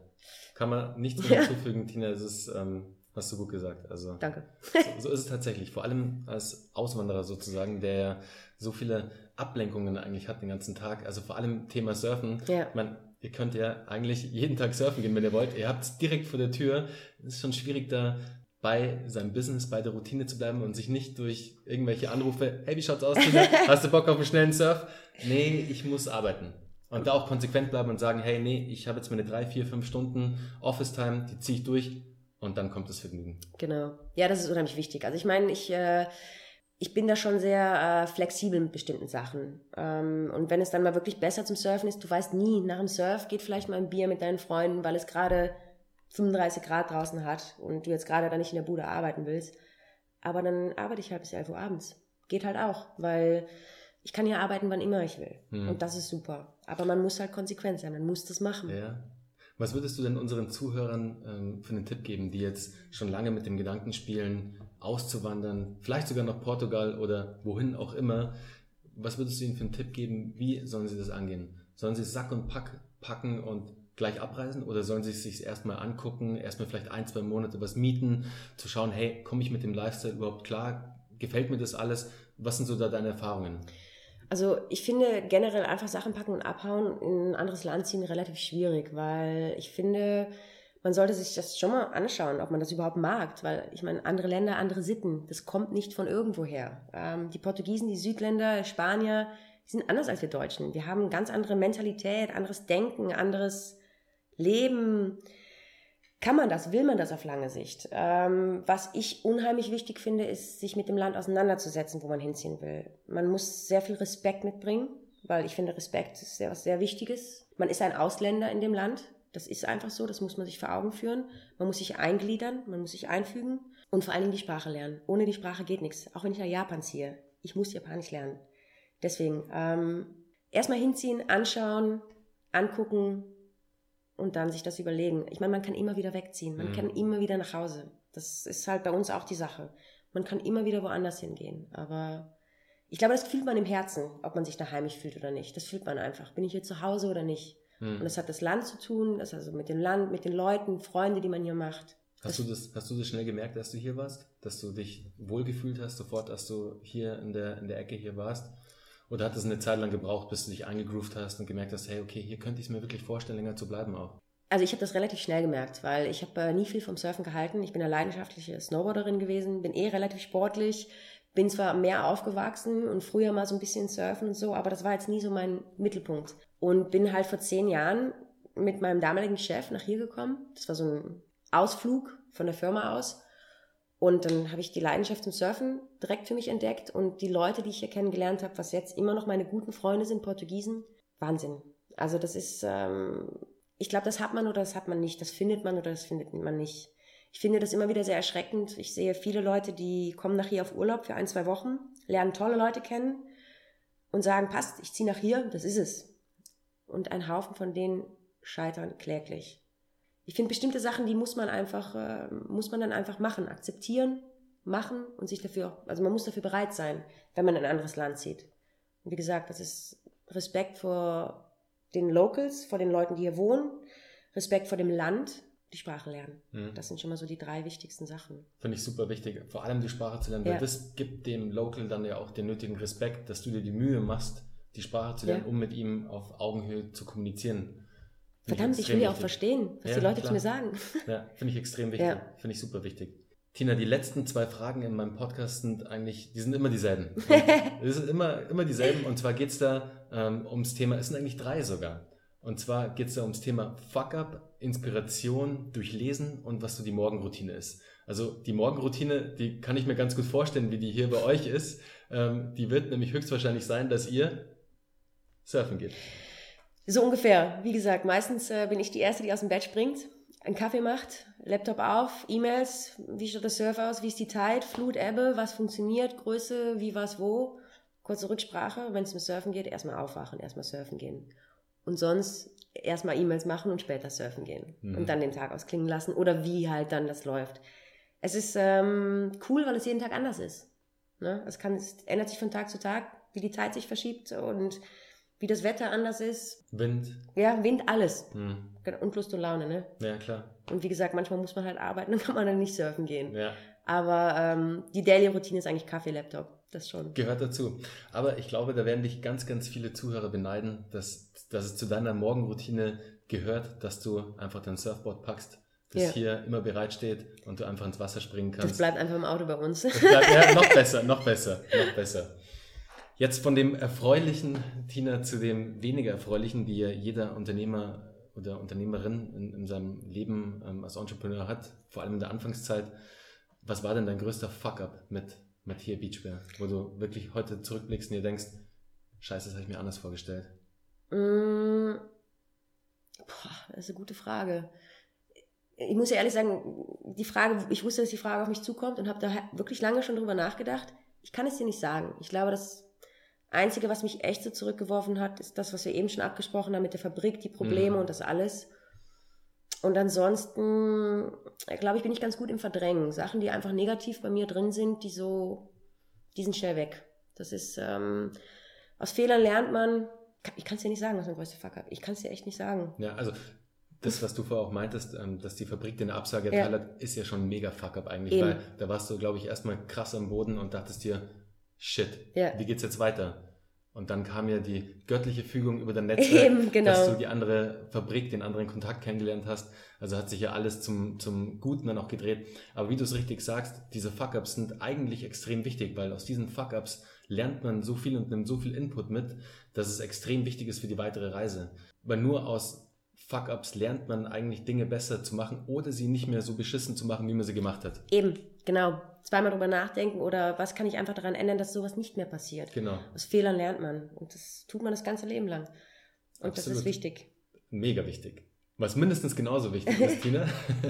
Kann man nichts mehr hinzufügen, Tina. Es ist, ähm, hast du gut gesagt. Also, Danke. so, so ist es tatsächlich. Vor allem als Auswanderer sozusagen, der so viele Ablenkungen eigentlich hat den ganzen Tag. Also vor allem Thema Surfen. Ja. Man, ihr könnt ja eigentlich jeden Tag surfen gehen, wenn ihr wollt. Ihr habt es direkt vor der Tür. Es ist schon schwierig, da bei seinem Business, bei der Routine zu bleiben und sich nicht durch irgendwelche Anrufe, hey, wie schaut's aus, Tina? Hast du Bock auf einen schnellen Surf? Nee, ich muss arbeiten. Und da auch konsequent bleiben und sagen, hey, nee, ich habe jetzt meine drei, vier, fünf Stunden Office-Time, die ziehe ich durch und dann kommt das Vergnügen. Genau. Ja, das ist unheimlich wichtig. Also ich meine, ich, äh, ich bin da schon sehr äh, flexibel mit bestimmten Sachen. Ähm, und wenn es dann mal wirklich besser zum Surfen ist, du weißt nie, nach dem Surf geht vielleicht mal ein Bier mit deinen Freunden, weil es gerade 35 Grad draußen hat und du jetzt gerade da nicht in der Bude arbeiten willst. Aber dann arbeite ich halt bis 11 Uhr abends. Geht halt auch, weil ich kann hier arbeiten, wann immer ich will. Hm. Und das ist super. Aber man muss halt konsequent sein, man muss das machen. Ja. Was würdest du denn unseren Zuhörern ähm, für einen Tipp geben, die jetzt schon lange mit dem Gedanken spielen, auszuwandern, vielleicht sogar nach Portugal oder wohin auch immer? Was würdest du ihnen für einen Tipp geben? Wie sollen sie das angehen? Sollen sie Sack und Pack packen und gleich abreisen oder sollen sie es sich erstmal angucken, erstmal vielleicht ein, zwei Monate was mieten, zu schauen, hey, komme ich mit dem Lifestyle überhaupt klar? Gefällt mir das alles? Was sind so da deine Erfahrungen? Also ich finde generell einfach Sachen packen und abhauen in ein anderes Land ziehen relativ schwierig, weil ich finde, man sollte sich das schon mal anschauen, ob man das überhaupt mag, weil ich meine, andere Länder, andere Sitten, das kommt nicht von irgendwoher. Ähm, die Portugiesen, die Südländer, Spanier, die sind anders als wir Deutschen. Wir haben ganz andere Mentalität, anderes Denken, anderes Leben. Kann man das? Will man das auf lange Sicht? Ähm, was ich unheimlich wichtig finde, ist, sich mit dem Land auseinanderzusetzen, wo man hinziehen will. Man muss sehr viel Respekt mitbringen, weil ich finde, Respekt ist sehr, was sehr Wichtiges. Man ist ein Ausländer in dem Land. Das ist einfach so, das muss man sich vor Augen führen. Man muss sich eingliedern, man muss sich einfügen und vor allen Dingen die Sprache lernen. Ohne die Sprache geht nichts. Auch wenn ich nach Japan ziehe. Ich muss Japanisch lernen. Deswegen, ähm, erstmal hinziehen, anschauen, angucken, und dann sich das überlegen. Ich meine, man kann immer wieder wegziehen, man mhm. kann immer wieder nach Hause. Das ist halt bei uns auch die Sache. Man kann immer wieder woanders hingehen, aber ich glaube, das fühlt man im Herzen, ob man sich da heimisch fühlt oder nicht. Das fühlt man einfach. Bin ich hier zu Hause oder nicht? Mhm. Und das hat das Land zu tun, das also mit dem Land, mit den Leuten, Freunde, die man hier macht. Hast du, das, hast du das schnell gemerkt, dass du hier warst? Dass du dich wohlgefühlt hast, sofort, dass du hier in der, in der Ecke hier warst? Oder hat es eine Zeit lang gebraucht, bis du dich eingegroovt hast und gemerkt hast, hey, okay, hier könnte ich es mir wirklich vorstellen, länger zu bleiben auch? Also ich habe das relativ schnell gemerkt, weil ich habe äh, nie viel vom Surfen gehalten. Ich bin eine leidenschaftliche Snowboarderin gewesen, bin eh relativ sportlich, bin zwar mehr aufgewachsen und früher mal so ein bisschen surfen und so, aber das war jetzt nie so mein Mittelpunkt. Und bin halt vor zehn Jahren mit meinem damaligen Chef nach hier gekommen. Das war so ein Ausflug von der Firma aus. Und dann habe ich die Leidenschaft zum Surfen direkt für mich entdeckt und die Leute, die ich hier kennengelernt habe, was jetzt immer noch meine guten Freunde sind, Portugiesen, Wahnsinn. Also das ist, ähm, ich glaube, das hat man oder das hat man nicht, das findet man oder das findet man nicht. Ich finde das immer wieder sehr erschreckend. Ich sehe viele Leute, die kommen nach hier auf Urlaub für ein, zwei Wochen, lernen tolle Leute kennen und sagen, passt, ich ziehe nach hier, das ist es. Und ein Haufen von denen scheitern kläglich ich finde bestimmte Sachen, die muss man einfach, äh, muss man dann einfach machen, akzeptieren, machen und sich dafür, also man muss dafür bereit sein, wenn man in ein anderes Land zieht. Und wie gesagt, das ist Respekt vor den Locals, vor den Leuten, die hier wohnen, Respekt vor dem Land die Sprache lernen. Mhm. Das sind schon mal so die drei wichtigsten Sachen. Finde ich super wichtig, vor allem die Sprache zu lernen, weil das gibt dem Local dann ja auch den nötigen Respekt, dass du dir die Mühe machst, die Sprache zu lernen, ja. um mit ihm auf Augenhöhe zu kommunizieren. Verdammt, ich will ja auch verstehen, was ja, die Leute klar. zu mir sagen. Ja, finde ich extrem wichtig. Ja. Finde ich super wichtig. Tina, die letzten zwei Fragen in meinem Podcast sind eigentlich, die sind immer dieselben. Es sind immer, immer dieselben. Und zwar geht es da ähm, ums Thema, es sind eigentlich drei sogar. Und zwar geht es da ums Thema Fuck-up, Inspiration durch Lesen und was so die Morgenroutine ist. Also die Morgenroutine, die kann ich mir ganz gut vorstellen, wie die hier bei euch ist. Ähm, die wird nämlich höchstwahrscheinlich sein, dass ihr surfen geht. So ungefähr. Wie gesagt, meistens äh, bin ich die Erste, die aus dem Bett springt, einen Kaffee macht, Laptop auf, E-Mails, wie schaut das Surf aus, wie ist die Tide, Flut, Ebbe, was funktioniert, Größe, wie, was, wo. Kurze Rücksprache, wenn es um Surfen geht, erstmal aufwachen, erstmal surfen gehen. Und sonst erstmal E-Mails machen und später surfen gehen. Mhm. Und dann den Tag ausklingen lassen oder wie halt dann das läuft. Es ist ähm, cool, weil es jeden Tag anders ist. Ne? Es, kann, es ändert sich von Tag zu Tag, wie die Zeit sich verschiebt und wie das Wetter anders ist. Wind. Ja, Wind, alles. Hm. Und Lust und Laune, ne? Ja, klar. Und wie gesagt, manchmal muss man halt arbeiten, dann kann man dann nicht surfen gehen. Ja. Aber ähm, die Daily-Routine ist eigentlich Kaffee, Laptop. Das schon. Gehört dazu. Aber ich glaube, da werden dich ganz, ganz viele Zuhörer beneiden, dass, dass es zu deiner Morgenroutine gehört, dass du einfach dein Surfboard packst, das ja. hier immer bereitsteht und du einfach ins Wasser springen kannst. Das bleibt einfach im Auto bei uns. Bleibt, ja, noch besser, noch besser, noch besser. Jetzt von dem Erfreulichen, Tina, zu dem weniger Erfreulichen, die ja jeder Unternehmer oder Unternehmerin in, in seinem Leben ähm, als Entrepreneur hat, vor allem in der Anfangszeit. Was war denn dein größter Fuck-up mit Matthias Beachwear, wo du wirklich heute zurückblickst und dir denkst, scheiße, das habe ich mir anders vorgestellt? Mm, boah, das ist eine gute Frage. Ich muss ja ehrlich sagen, die Frage, ich wusste, dass die Frage auf mich zukommt und habe da wirklich lange schon drüber nachgedacht. Ich kann es dir nicht sagen. Ich glaube, das Einzige, was mich echt so zurückgeworfen hat, ist das, was wir eben schon abgesprochen haben mit der Fabrik, die Probleme mhm. und das alles. Und ansonsten, glaube ich, bin ich ganz gut im Verdrängen. Sachen, die einfach negativ bei mir drin sind, die so, die sind schnell weg. Das ist, ähm, aus Fehlern lernt man. Ich kann es dir nicht sagen, was mein größter Fuck up. Ich kann es dir echt nicht sagen. Ja, also das, was du vorher auch meintest, ähm, dass die Fabrik dir eine Absage erteilt ja. hat, ist ja schon ein mega Fuck-up eigentlich, Eben. weil da warst du, glaube ich, erstmal krass am Boden und dachtest dir, shit, ja. wie geht's jetzt weiter? Und dann kam ja die göttliche Fügung über dein Netzwerk, Eben, genau. dass du die andere Fabrik, den anderen Kontakt kennengelernt hast. Also hat sich ja alles zum, zum Guten dann auch gedreht. Aber wie du es richtig sagst, diese Fuck-Ups sind eigentlich extrem wichtig, weil aus diesen Fuck-Ups lernt man so viel und nimmt so viel Input mit, dass es extrem wichtig ist für die weitere Reise. Weil nur aus Fuck-Ups lernt man eigentlich Dinge besser zu machen oder sie nicht mehr so beschissen zu machen, wie man sie gemacht hat. Eben, genau zweimal drüber nachdenken oder was kann ich einfach daran ändern, dass sowas nicht mehr passiert. Genau. Aus Fehlern lernt man und das tut man das ganze Leben lang. Und Absolut. das ist wichtig. Mega wichtig. Was mindestens genauso wichtig ist, Tina,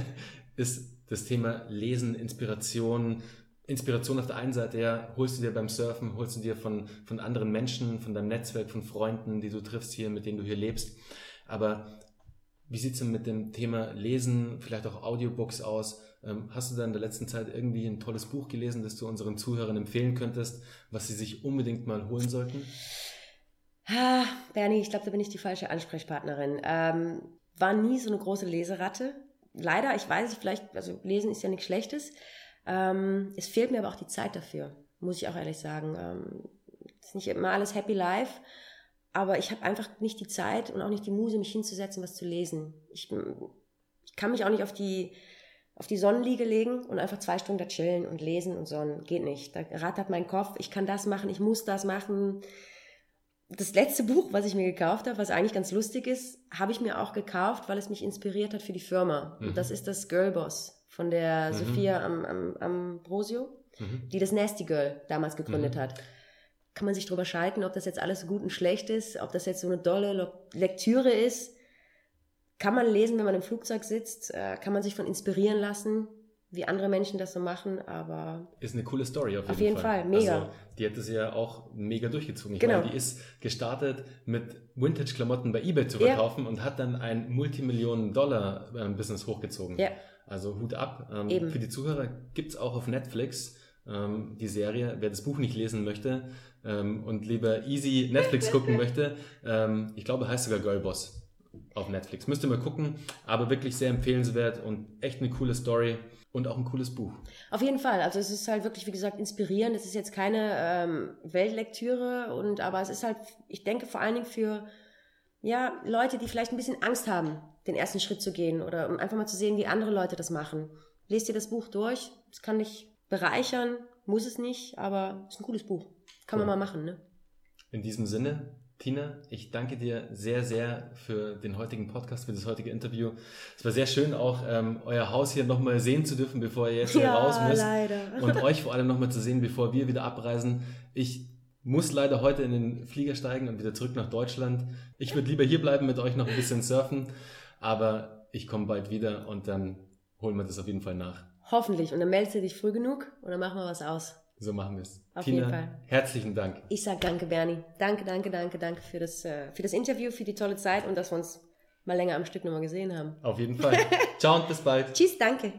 ist das Thema Lesen, Inspiration. Inspiration auf der einen Seite, ja, holst du dir beim Surfen, holst du dir von, von anderen Menschen, von deinem Netzwerk, von Freunden, die du triffst hier, mit denen du hier lebst. Aber wie sieht es denn mit dem Thema Lesen, vielleicht auch Audiobooks aus? Ähm, hast du da in der letzten Zeit irgendwie ein tolles Buch gelesen, das du unseren Zuhörern empfehlen könntest, was sie sich unbedingt mal holen sollten? Ah, Bernie, ich glaube, da bin ich die falsche Ansprechpartnerin. Ähm, war nie so eine große Leseratte. Leider, ich weiß nicht, vielleicht, also lesen ist ja nichts Schlechtes. Ähm, es fehlt mir aber auch die Zeit dafür, muss ich auch ehrlich sagen. Ähm, ist nicht immer alles Happy Life, aber ich habe einfach nicht die Zeit und auch nicht die Muse, mich hinzusetzen, was zu lesen. Ich, ich kann mich auch nicht auf die auf die Sonnenliege legen und einfach zwei Stunden da chillen und lesen und sonnen. Geht nicht. Da rattert mein Kopf, ich kann das machen, ich muss das machen. Das letzte Buch, was ich mir gekauft habe, was eigentlich ganz lustig ist, habe ich mir auch gekauft, weil es mich inspiriert hat für die Firma. Mhm. Und das ist das Girlboss von der mhm. Sophia am, am, Ambrosio, mhm. die das Nasty Girl damals gegründet mhm. hat. Kann man sich drüber schalten, ob das jetzt alles gut und schlecht ist, ob das jetzt so eine dolle Lektüre ist kann man lesen, wenn man im Flugzeug sitzt, äh, kann man sich von inspirieren lassen, wie andere Menschen das so machen, aber. Ist eine coole Story auf jeden, auf jeden Fall. Fall. mega. Also, die hat es ja auch mega durchgezogen. Ich genau. meine, die ist gestartet mit Vintage-Klamotten bei eBay zu verkaufen ja. und hat dann ein Multimillionen-Dollar-Business ähm, hochgezogen. Ja. Also Hut ab. Ähm. Für die Zuhörer gibt es auch auf Netflix ähm, die Serie. Wer das Buch nicht lesen möchte ähm, und lieber easy Netflix gucken möchte, ähm, ich glaube, heißt sogar Girlboss auf Netflix. Müsst ihr mal gucken, aber wirklich sehr empfehlenswert und echt eine coole Story und auch ein cooles Buch. Auf jeden Fall. Also es ist halt wirklich, wie gesagt, inspirierend. Es ist jetzt keine ähm, Weltlektüre und aber es ist halt, ich denke vor allen Dingen für ja, Leute, die vielleicht ein bisschen Angst haben, den ersten Schritt zu gehen oder um einfach mal zu sehen, wie andere Leute das machen. Lest dir das Buch durch. Es kann dich bereichern, muss es nicht, aber es ist ein cooles Buch. Kann cool. man mal machen, ne? In diesem Sinne, Tina, ich danke dir sehr, sehr für den heutigen Podcast, für das heutige Interview. Es war sehr schön, auch ähm, euer Haus hier nochmal sehen zu dürfen, bevor ihr jetzt hier ja, raus müsst. Leider. Und euch vor allem nochmal zu sehen, bevor wir wieder abreisen. Ich muss leider heute in den Flieger steigen und wieder zurück nach Deutschland. Ich würde lieber hier bleiben, mit euch noch ein bisschen surfen, aber ich komme bald wieder und dann holen wir das auf jeden Fall nach. Hoffentlich. Und dann meldest du dich früh genug und dann machen wir was aus. So machen wir es. Auf Tina, jeden Fall. Herzlichen Dank. Ich sage danke, Bernie. Danke, danke, danke, danke für das, äh, für das Interview, für die tolle Zeit und dass wir uns mal länger am Stück nochmal gesehen haben. Auf jeden Fall. Ciao und bis bald. Tschüss, danke.